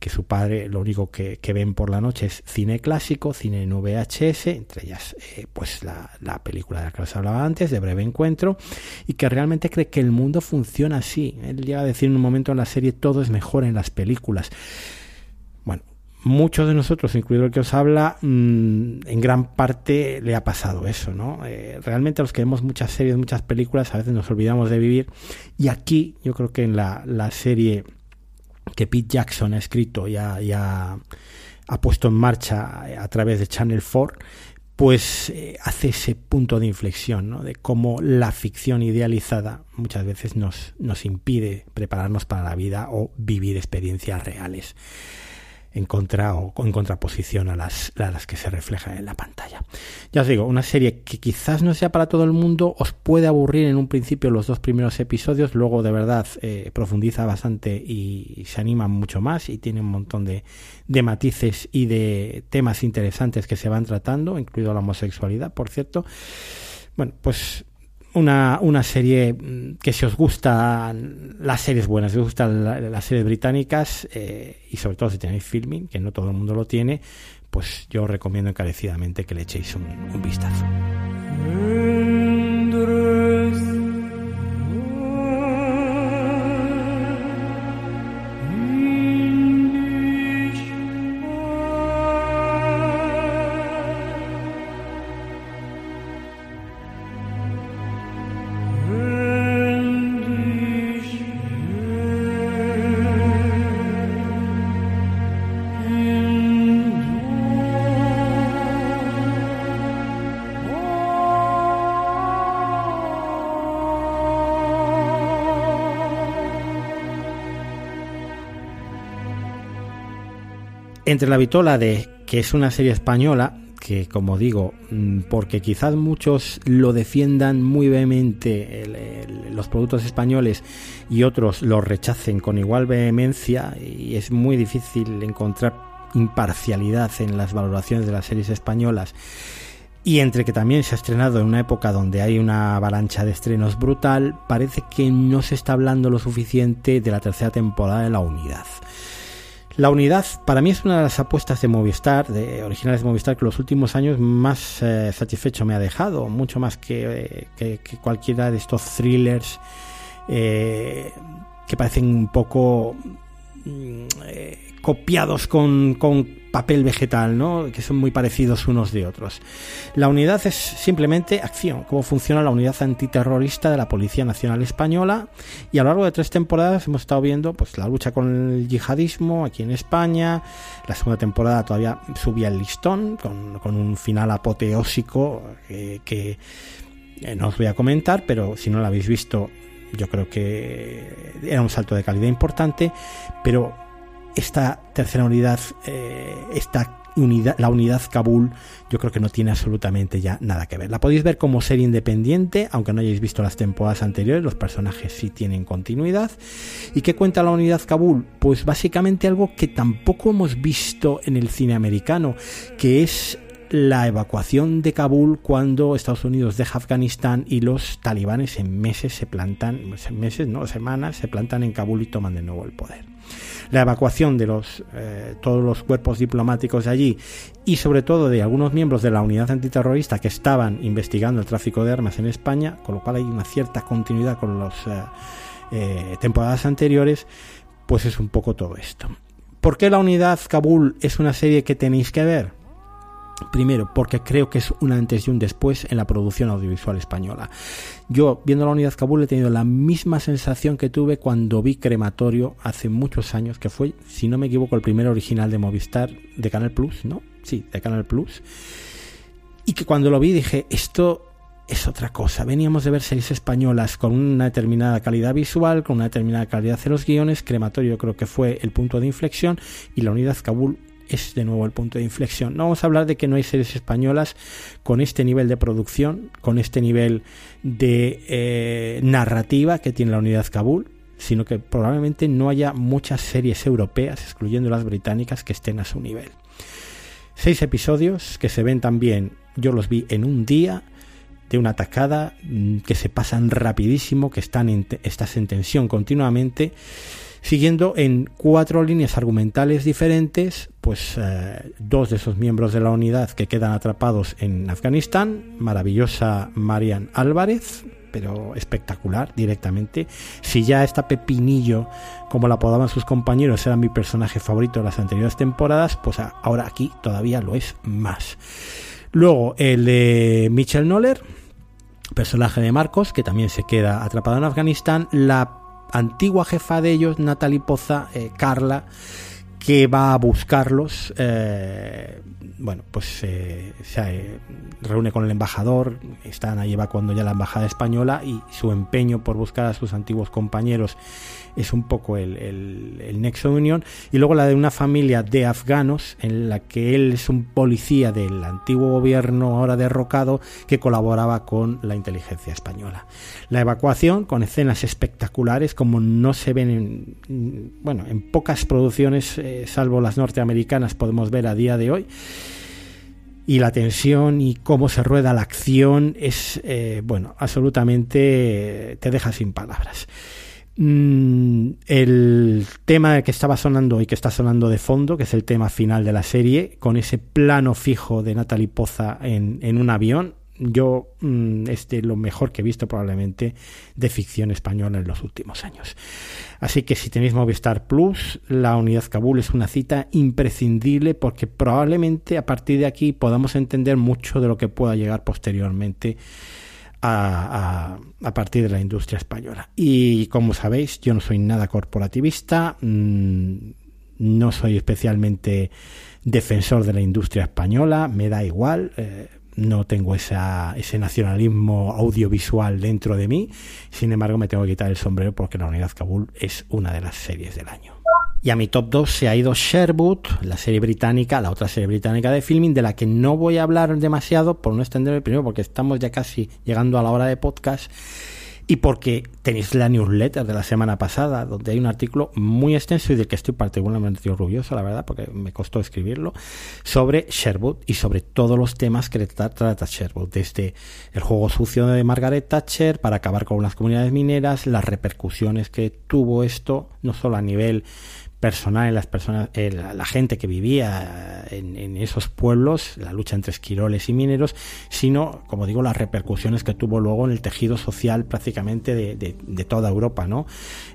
que su padre lo único que, ven por la noche es cine clásico, cine en VHS, entre ellas eh, pues la, la, película de la que os hablaba antes, de Breve Encuentro, y que realmente cree que el mundo funciona así. Él llega a decir en un momento en la serie todo es mejor en las películas muchos de nosotros, incluido el que os habla, mm, en gran parte le ha pasado eso, ¿no? Eh, realmente los que vemos muchas series, muchas películas, a veces nos olvidamos de vivir. Y aquí, yo creo que en la, serie que Pete Jackson ha escrito y ha, puesto en marcha a través de Channel 4, pues eh, hace ese punto de inflexión, ¿no? de cómo la ficción idealizada muchas veces nos impide prepararnos para la vida o vivir experiencias reales en contra o en contraposición a las, las que se reflejan en la pantalla. Ya os digo, una serie que quizás no sea para todo el mundo, os puede aburrir en un principio los dos primeros episodios, luego de verdad eh, profundiza bastante y, se anima mucho más y tiene un montón de, de matices y de temas interesantes que se van tratando, incluido la homosexualidad, por cierto. Bueno, pues una, una serie mm, que si os gustan las series buenas, si os gustan las series británicas eh, y sobre todo si tenéis filming, que no todo el mundo lo tiene, pues yo os recomiendo encarecidamente que le echéis un, un vistazo. Entre la vitola de que es una serie española, que como digo, mm, porque quizás muchos lo defiendan muy vehemente los productos españoles y otros los rechacen con igual vehemencia y es muy difícil encontrar imparcialidad en las valoraciones de las series españolas y entre que también se ha estrenado en una época donde hay una avalancha de estrenos brutal, parece que no se está hablando lo suficiente de la tercera temporada de la unidad. La unidad para mí es una de las apuestas de Movistar, de originales de Movistar, que los últimos años más eh, satisfecho me ha dejado, mucho más que, que, cualquiera de estos thrillers eh, que parecen un poco mm, eh, copiados con, con, papel vegetal, ¿no? que son muy parecidos unos de otros. La unidad es simplemente acción, cómo funciona la unidad antiterrorista de la Policía Nacional Española y a lo largo de tres temporadas hemos estado viendo pues, la lucha con el yihadismo aquí en España, la segunda temporada todavía subía el listón con, con un final apoteósico eh, que eh, no os voy a comentar, pero si no lo habéis visto yo creo que era un salto de calidad importante, pero esta tercera unidad, eh, esta unidad, la unidad Kabul, yo creo que no tiene absolutamente ya nada que ver. La podéis ver como serie independiente, aunque no hayáis visto las temporadas anteriores, los personajes sí tienen continuidad. ¿Y qué cuenta la unidad Kabul? Pues básicamente algo que tampoco hemos visto en el cine americano, que es la evacuación de Kabul cuando Estados Unidos deja Afganistán y los talibanes en meses se plantan, en meses, no, semanas, se plantan en Kabul y toman de nuevo el poder la evacuación de los, eh, todos los cuerpos diplomáticos de allí y sobre todo de algunos miembros de la unidad antiterrorista que estaban investigando el tráfico de armas en España, con lo cual hay una cierta continuidad con las eh, eh, temporadas anteriores, pues es un poco todo esto. ¿Por qué la unidad Kabul es una serie que tenéis que ver? Primero, porque creo que es un antes y un después en la producción audiovisual española. Yo, viendo la unidad Kabul, he tenido la misma sensación que tuve cuando vi Crematorio hace muchos años, que fue, si no me equivoco, el primer original de Movistar de Canal Plus, ¿no? Sí, de Canal Plus. Y que cuando lo vi dije, esto es otra cosa. Veníamos de ver series españolas con una determinada calidad visual, con una determinada calidad de los guiones. Crematorio creo que fue el punto de inflexión y la unidad Kabul es de nuevo el punto de inflexión. No vamos a hablar de que no hay series españolas con este nivel de producción, con este nivel de eh, narrativa que tiene la unidad Kabul, sino que probablemente no haya muchas series europeas, excluyendo las británicas, que estén a su nivel. Seis episodios que se ven también, yo los vi en un día, de una atacada, mm, que se pasan rapidísimo, que están en, estás en tensión continuamente siguiendo en cuatro líneas argumentales diferentes, pues eh, dos de esos miembros de la unidad que quedan atrapados en Afganistán, maravillosa Marian Álvarez, pero espectacular directamente. Si ya esta Pepinillo, como la apodaban sus compañeros, era mi personaje favorito de las anteriores temporadas, pues ahora aquí todavía lo es más. Luego el de Michel Noller, personaje de Marcos, que también se queda atrapado en Afganistán. La antigua jefa de ellos, Natalie Poza, eh, Carla, que va a buscarlos. Eh, bueno, pues se reúne con el embajador, están ahí cuando ya la embajada española y su empeño por buscar a sus antiguos compañeros es un poco el, el, nexo de unión. Y luego la de una familia de afganos en la que él es un policía del antiguo gobierno ahora derrocado que colaboraba con la inteligencia española. La evacuación con escenas espectaculares como no se ven en, bueno, en pocas producciones, eh, salvo las norteamericanas, podemos ver a día de hoy y la tensión y cómo se rueda la acción es, eh, bueno, absolutamente te deja sin palabras. Mm, el tema que estaba sonando y que está sonando de fondo, que es el tema final de la serie, con ese plano fijo de Natalie Poza en, en un avión, yo es de lo mejor que he visto probablemente de ficción española en los últimos años. Así que si tenéis Movistar Plus, la unidad Kabul es una cita imprescindible porque probablemente a partir de aquí podamos entender mucho de lo que pueda llegar posteriormente a, partir de la industria española. Y como sabéis, yo no soy nada corporativista, mm, no soy especialmente defensor de la industria española, me da igual. Eh, no tengo esa, ese nacionalismo audiovisual dentro de mí, sin embargo me tengo que quitar el sombrero porque La Unidad Kabul es una de las series del año. Y a mi top 2 se ha ido Sherwood, la serie británica, la otra serie británica de filming, de la que no voy a hablar demasiado por no extenderme primero, porque estamos ya casi llegando a la hora de podcast y porque tenéis la newsletter de la semana pasada, donde hay un artículo muy extenso y del que estoy particularmente orgulloso, la verdad, porque me costó escribirlo, sobre Sherwood y sobre todos los temas que trata Sherwood, desde el juego sucio de Margaret Thatcher para acabar con las comunidades mineras, las repercusiones que tuvo esto, no solo a nivel personal en las personas, la, gente que vivía en, esos pueblos, la lucha entre esquiroles y mineros, sino, como digo, las repercusiones que tuvo luego en el tejido social prácticamente de, toda Europa, ¿no?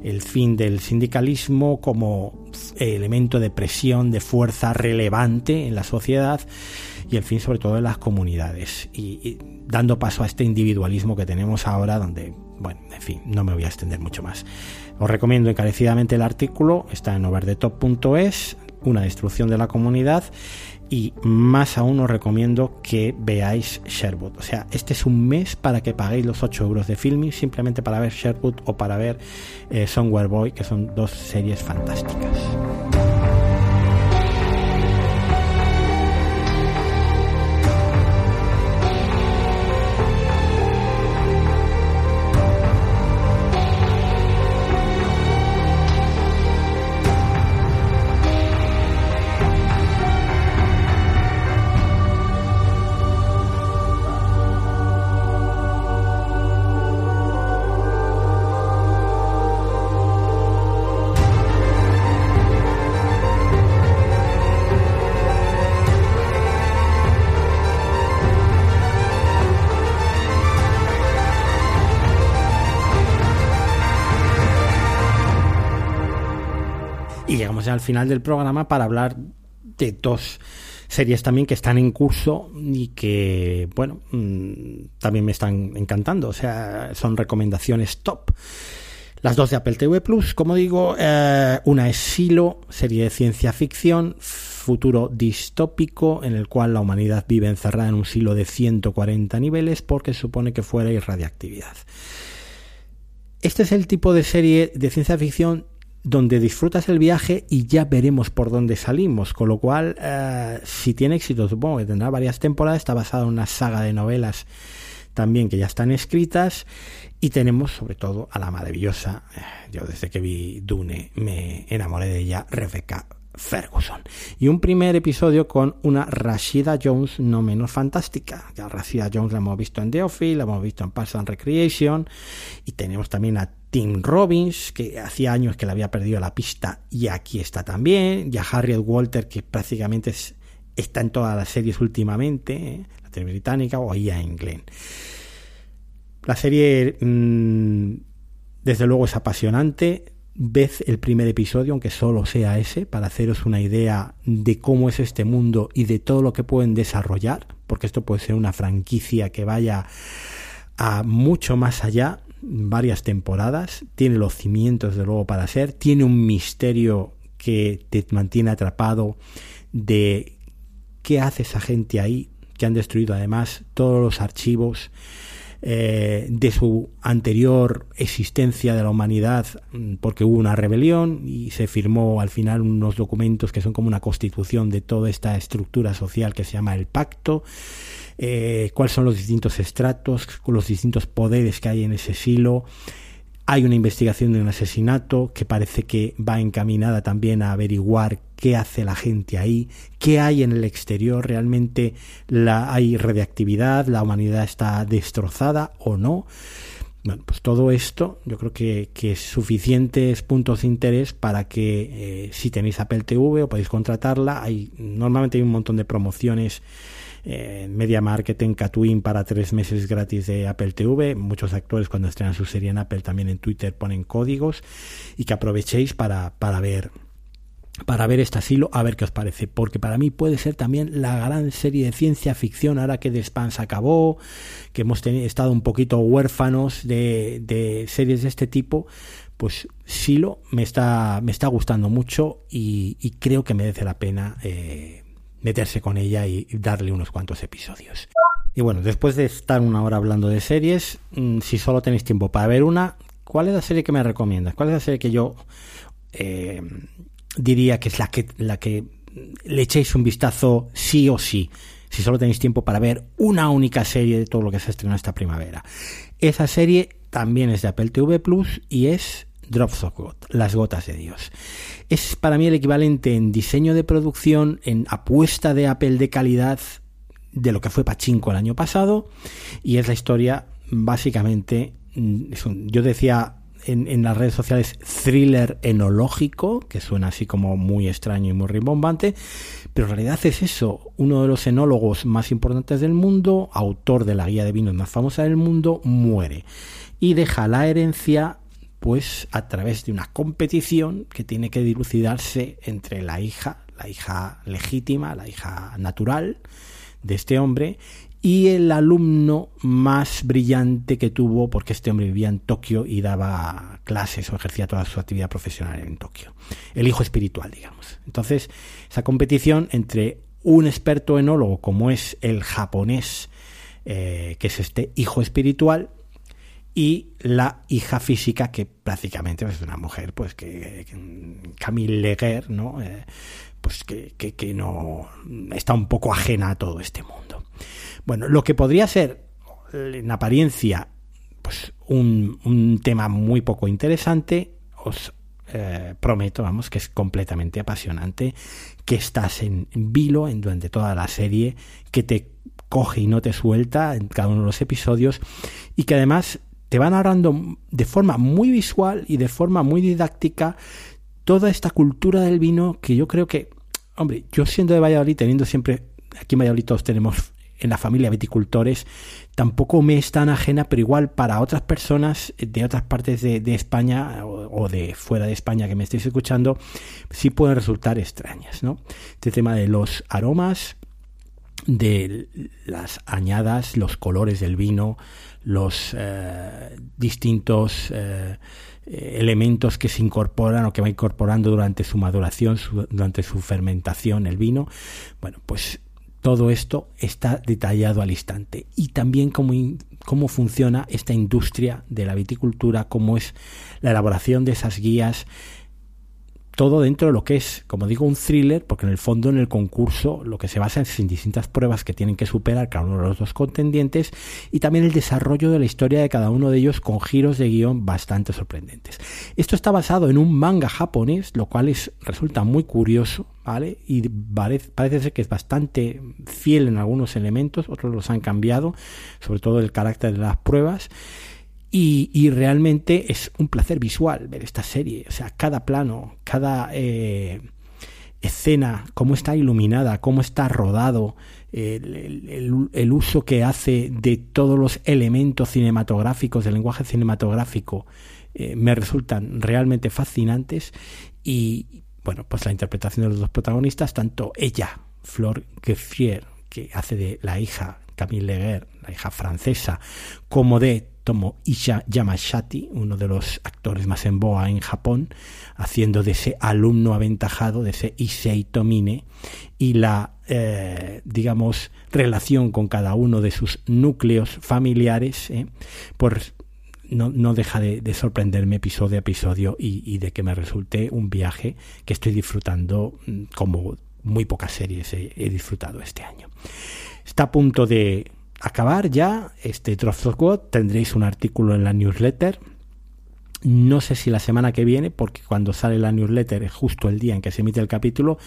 El fin del sindicalismo como elemento de presión, de fuerza relevante en la sociedad y el fin sobre todo en las comunidades y dando paso a este individualismo que tenemos ahora donde, bueno, en fin, no me voy a extender mucho más. Os recomiendo encarecidamente el artículo, está en overdetop.es, una destrucción de la comunidad y más aún os recomiendo que veáis Sherwood. O sea, este es un mes para que paguéis los 8 euros de filming simplemente para ver Sherwood o para ver eh, Somewhere Boy, que son dos series fantásticas. Al final del programa para hablar de dos series también que están en curso y que, bueno, mm, también me están encantando. O sea, son recomendaciones top. Las dos de Apple TV Plus, como digo, eh, una es Silo, serie de ciencia ficción, futuro distópico en el cual la humanidad vive encerrada en un silo de 140 niveles porque supone que fuera irradiactividad. Este es el tipo de serie de ciencia ficción donde disfrutas el viaje y ya veremos por dónde salimos. Con lo cual, eh, si tiene éxito, supongo que tendrá varias temporadas. Está basado en una saga de novelas también que ya están escritas. Y tenemos sobre todo a la maravillosa, eh, yo desde que vi Dune me enamoré de ella, Rebecca Ferguson. Y un primer episodio con una Rashida Jones no menos fantástica. Ya Rashida Jones la hemos visto en The Office, la hemos visto en Parks and Recreation. Y tenemos también a Tim Robbins, que hacía años que le había perdido la pista y aquí está también, y a Harriet Walter, que prácticamente está en todas las series últimamente, ¿eh? la tele británica, o en Glenn. La serie, mm, desde luego, es apasionante. Ved el primer episodio, aunque solo sea ese, para haceros una idea de cómo es este mundo y de todo lo que pueden desarrollar, porque esto puede ser una franquicia que vaya a mucho más allá varias temporadas, tiene los cimientos de luego para ser, tiene un misterio que te mantiene atrapado, de qué hace esa gente ahí, que han destruido además todos los archivos eh, de su anterior existencia de la humanidad, mm, porque hubo una rebelión y se firmó al final unos documentos que son como una constitución de toda esta estructura social que se llama el pacto. Eh, cuáles son los distintos estratos, los distintos poderes que hay en ese silo, hay una investigación de un asesinato que parece que va encaminada también a averiguar qué hace la gente ahí, qué hay en el exterior, realmente la, hay radiactividad, la humanidad está destrozada o no. Bueno, pues todo esto yo creo que, es suficientes puntos de interés para que eh, si tenéis Apple TV o podéis contratarla, hay normalmente hay un montón de promociones eh, Media Marketing, Catwin para tres meses gratis de Apple TV. Muchos actores cuando estrenan su serie en Apple también en Twitter ponen códigos y que aprovechéis para, para ver para ver este asilo, a ver qué os parece, porque para mí puede ser también la gran serie de ciencia ficción ahora que The se acabó, que hemos estado un poquito huérfanos de, de, series de este tipo, pues Silo me está, me está gustando mucho y, y creo que merece la pena eh, meterse con ella y darle unos cuantos episodios. Y bueno, después de estar una hora hablando de series, mm, si solo tenéis tiempo para ver una, ¿cuál es la serie que me recomiendas? ¿Cuál es la serie que yo eh, diría que es la que, la que le echéis un vistazo sí o sí? Si solo tenéis tiempo para ver una única serie de todo lo que se estrenó esta primavera. Esa serie también es de Apple TV Plus y es Drops of God, las gotas de Dios. Es para mí el equivalente en diseño de producción, en apuesta de Apple de calidad de lo que fue Pachinko el año pasado y es la historia básicamente, mm, yo decía en, en, las redes sociales thriller enológico, que suena así como muy extraño y muy rimbombante, pero en realidad es eso, uno de los enólogos más importantes del mundo, autor de la guía de vinos más famosa del mundo, muere y deja la herencia pues a través de una competición que tiene que dilucidarse entre la hija, la hija legítima, la hija natural de este hombre y el alumno más brillante que tuvo, porque este hombre vivía en Tokio y daba clases o ejercía toda su actividad profesional en Tokio. El hijo espiritual, digamos. Entonces, esa competición entre un experto enólogo como es el japonés, eh, que es este hijo espiritual, y la hija física que prácticamente es una mujer pues que, Camille Leguer no eh, pues que, que, no está un poco ajena a todo este mundo. Bueno lo que podría ser en apariencia pues un, un tema muy poco interesante os eh, prometo vamos que es completamente apasionante que estás en vilo en durante toda la serie que te coge y no te suelta en cada uno de los episodios y que además te van narrando de forma muy visual y de forma muy didáctica toda esta cultura del vino que yo creo que, hombre, yo siendo de Valladolid, teniendo siempre, aquí en Valladolid todos tenemos en la familia viticultores, tampoco me es tan ajena, pero igual para otras personas de otras partes de, España o, de fuera de España que me estéis escuchando, sí pueden resultar extrañas, ¿no? Este tema de los aromas, de las añadas, los colores del vino, los eh, distintos eh, elementos que se incorporan o que va incorporando durante su maduración, durante su fermentación el vino. Bueno, pues todo esto está detallado al instante. Y también cómo, cómo funciona esta industria de la viticultura, cómo es la elaboración de esas guías, todo dentro de lo que es, como digo, un thriller, porque en el fondo en el concurso lo que se basa es en distintas pruebas que tienen que superar cada uno de los dos contendientes y también el desarrollo de la historia de cada uno de ellos con giros de guion bastante sorprendentes. Esto está basado en un manga japonés, lo cual es, resulta muy curioso, ¿vale? Y parece ser que es bastante fiel en algunos elementos, otros los han cambiado, sobre todo el carácter de las pruebas. Y, realmente es un placer visual ver esta serie. O sea, cada plano, cada eh, escena, cómo está iluminada, cómo está rodado, el, uso que hace de todos los elementos cinematográficos, del lenguaje cinematográfico, eh, me resultan realmente fascinantes. Y bueno, pues la interpretación de los dos protagonistas, tanto ella, Flor Geffier, que hace de la hija Camille Leguer, la hija francesa, como de Tomo Yamashati, uno de los actores más en boa en Japón, haciendo de ese alumno aventajado, de ese Issei Tomine, y la, eh, digamos, relación con cada uno de sus núcleos familiares, eh, pues no, no, deja de, sorprenderme episodio a episodio y, y, de que me resulte un viaje que estoy disfrutando mm, como muy pocas series he, disfrutado este año. Está a punto de acabar ya este Drops of God. Tendréis un artículo en la newsletter. No sé si la semana que viene, porque cuando sale la newsletter es justo el día en que se emite el capítulo.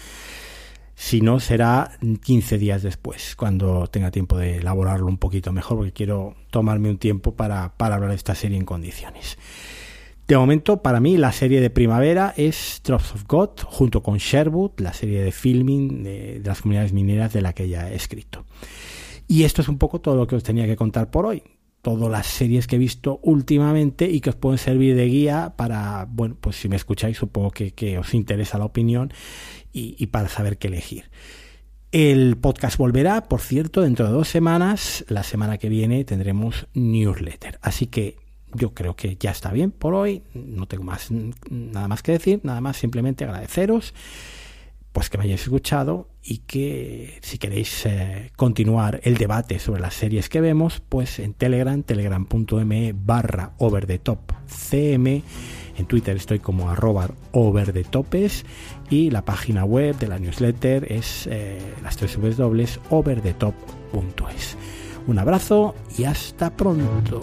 Si no, será 15 días después, cuando tenga tiempo de elaborarlo un poquito mejor, porque quiero tomarme un tiempo para, para hablar de esta serie en condiciones. De momento, para mí, la serie de primavera es Drops of God, junto con Sherwood, la serie de filming de, las comunidades mineras de la que ya he escrito. Y esto es un poco todo lo que os tenía que contar por hoy. Todas las series que he visto últimamente y que os pueden servir de guía para, bueno, pues si me escucháis, supongo que, os interesa la opinión y, y para saber qué elegir. El podcast volverá, por cierto, dentro de dos semanas. La semana que viene tendremos newsletter. Así que yo creo que ya está bien por hoy. No tengo más nada más que decir, nada más simplemente agradeceros pues que me hayáis escuchado y que si queréis eh, continuar el debate sobre las series que vemos, pues en Telegram, telegram.me barra over the top cm, en Twitter estoy como arroba over the topes y la página web de la newsletter es eh, las tres dobles over the top.es. Un abrazo y hasta pronto.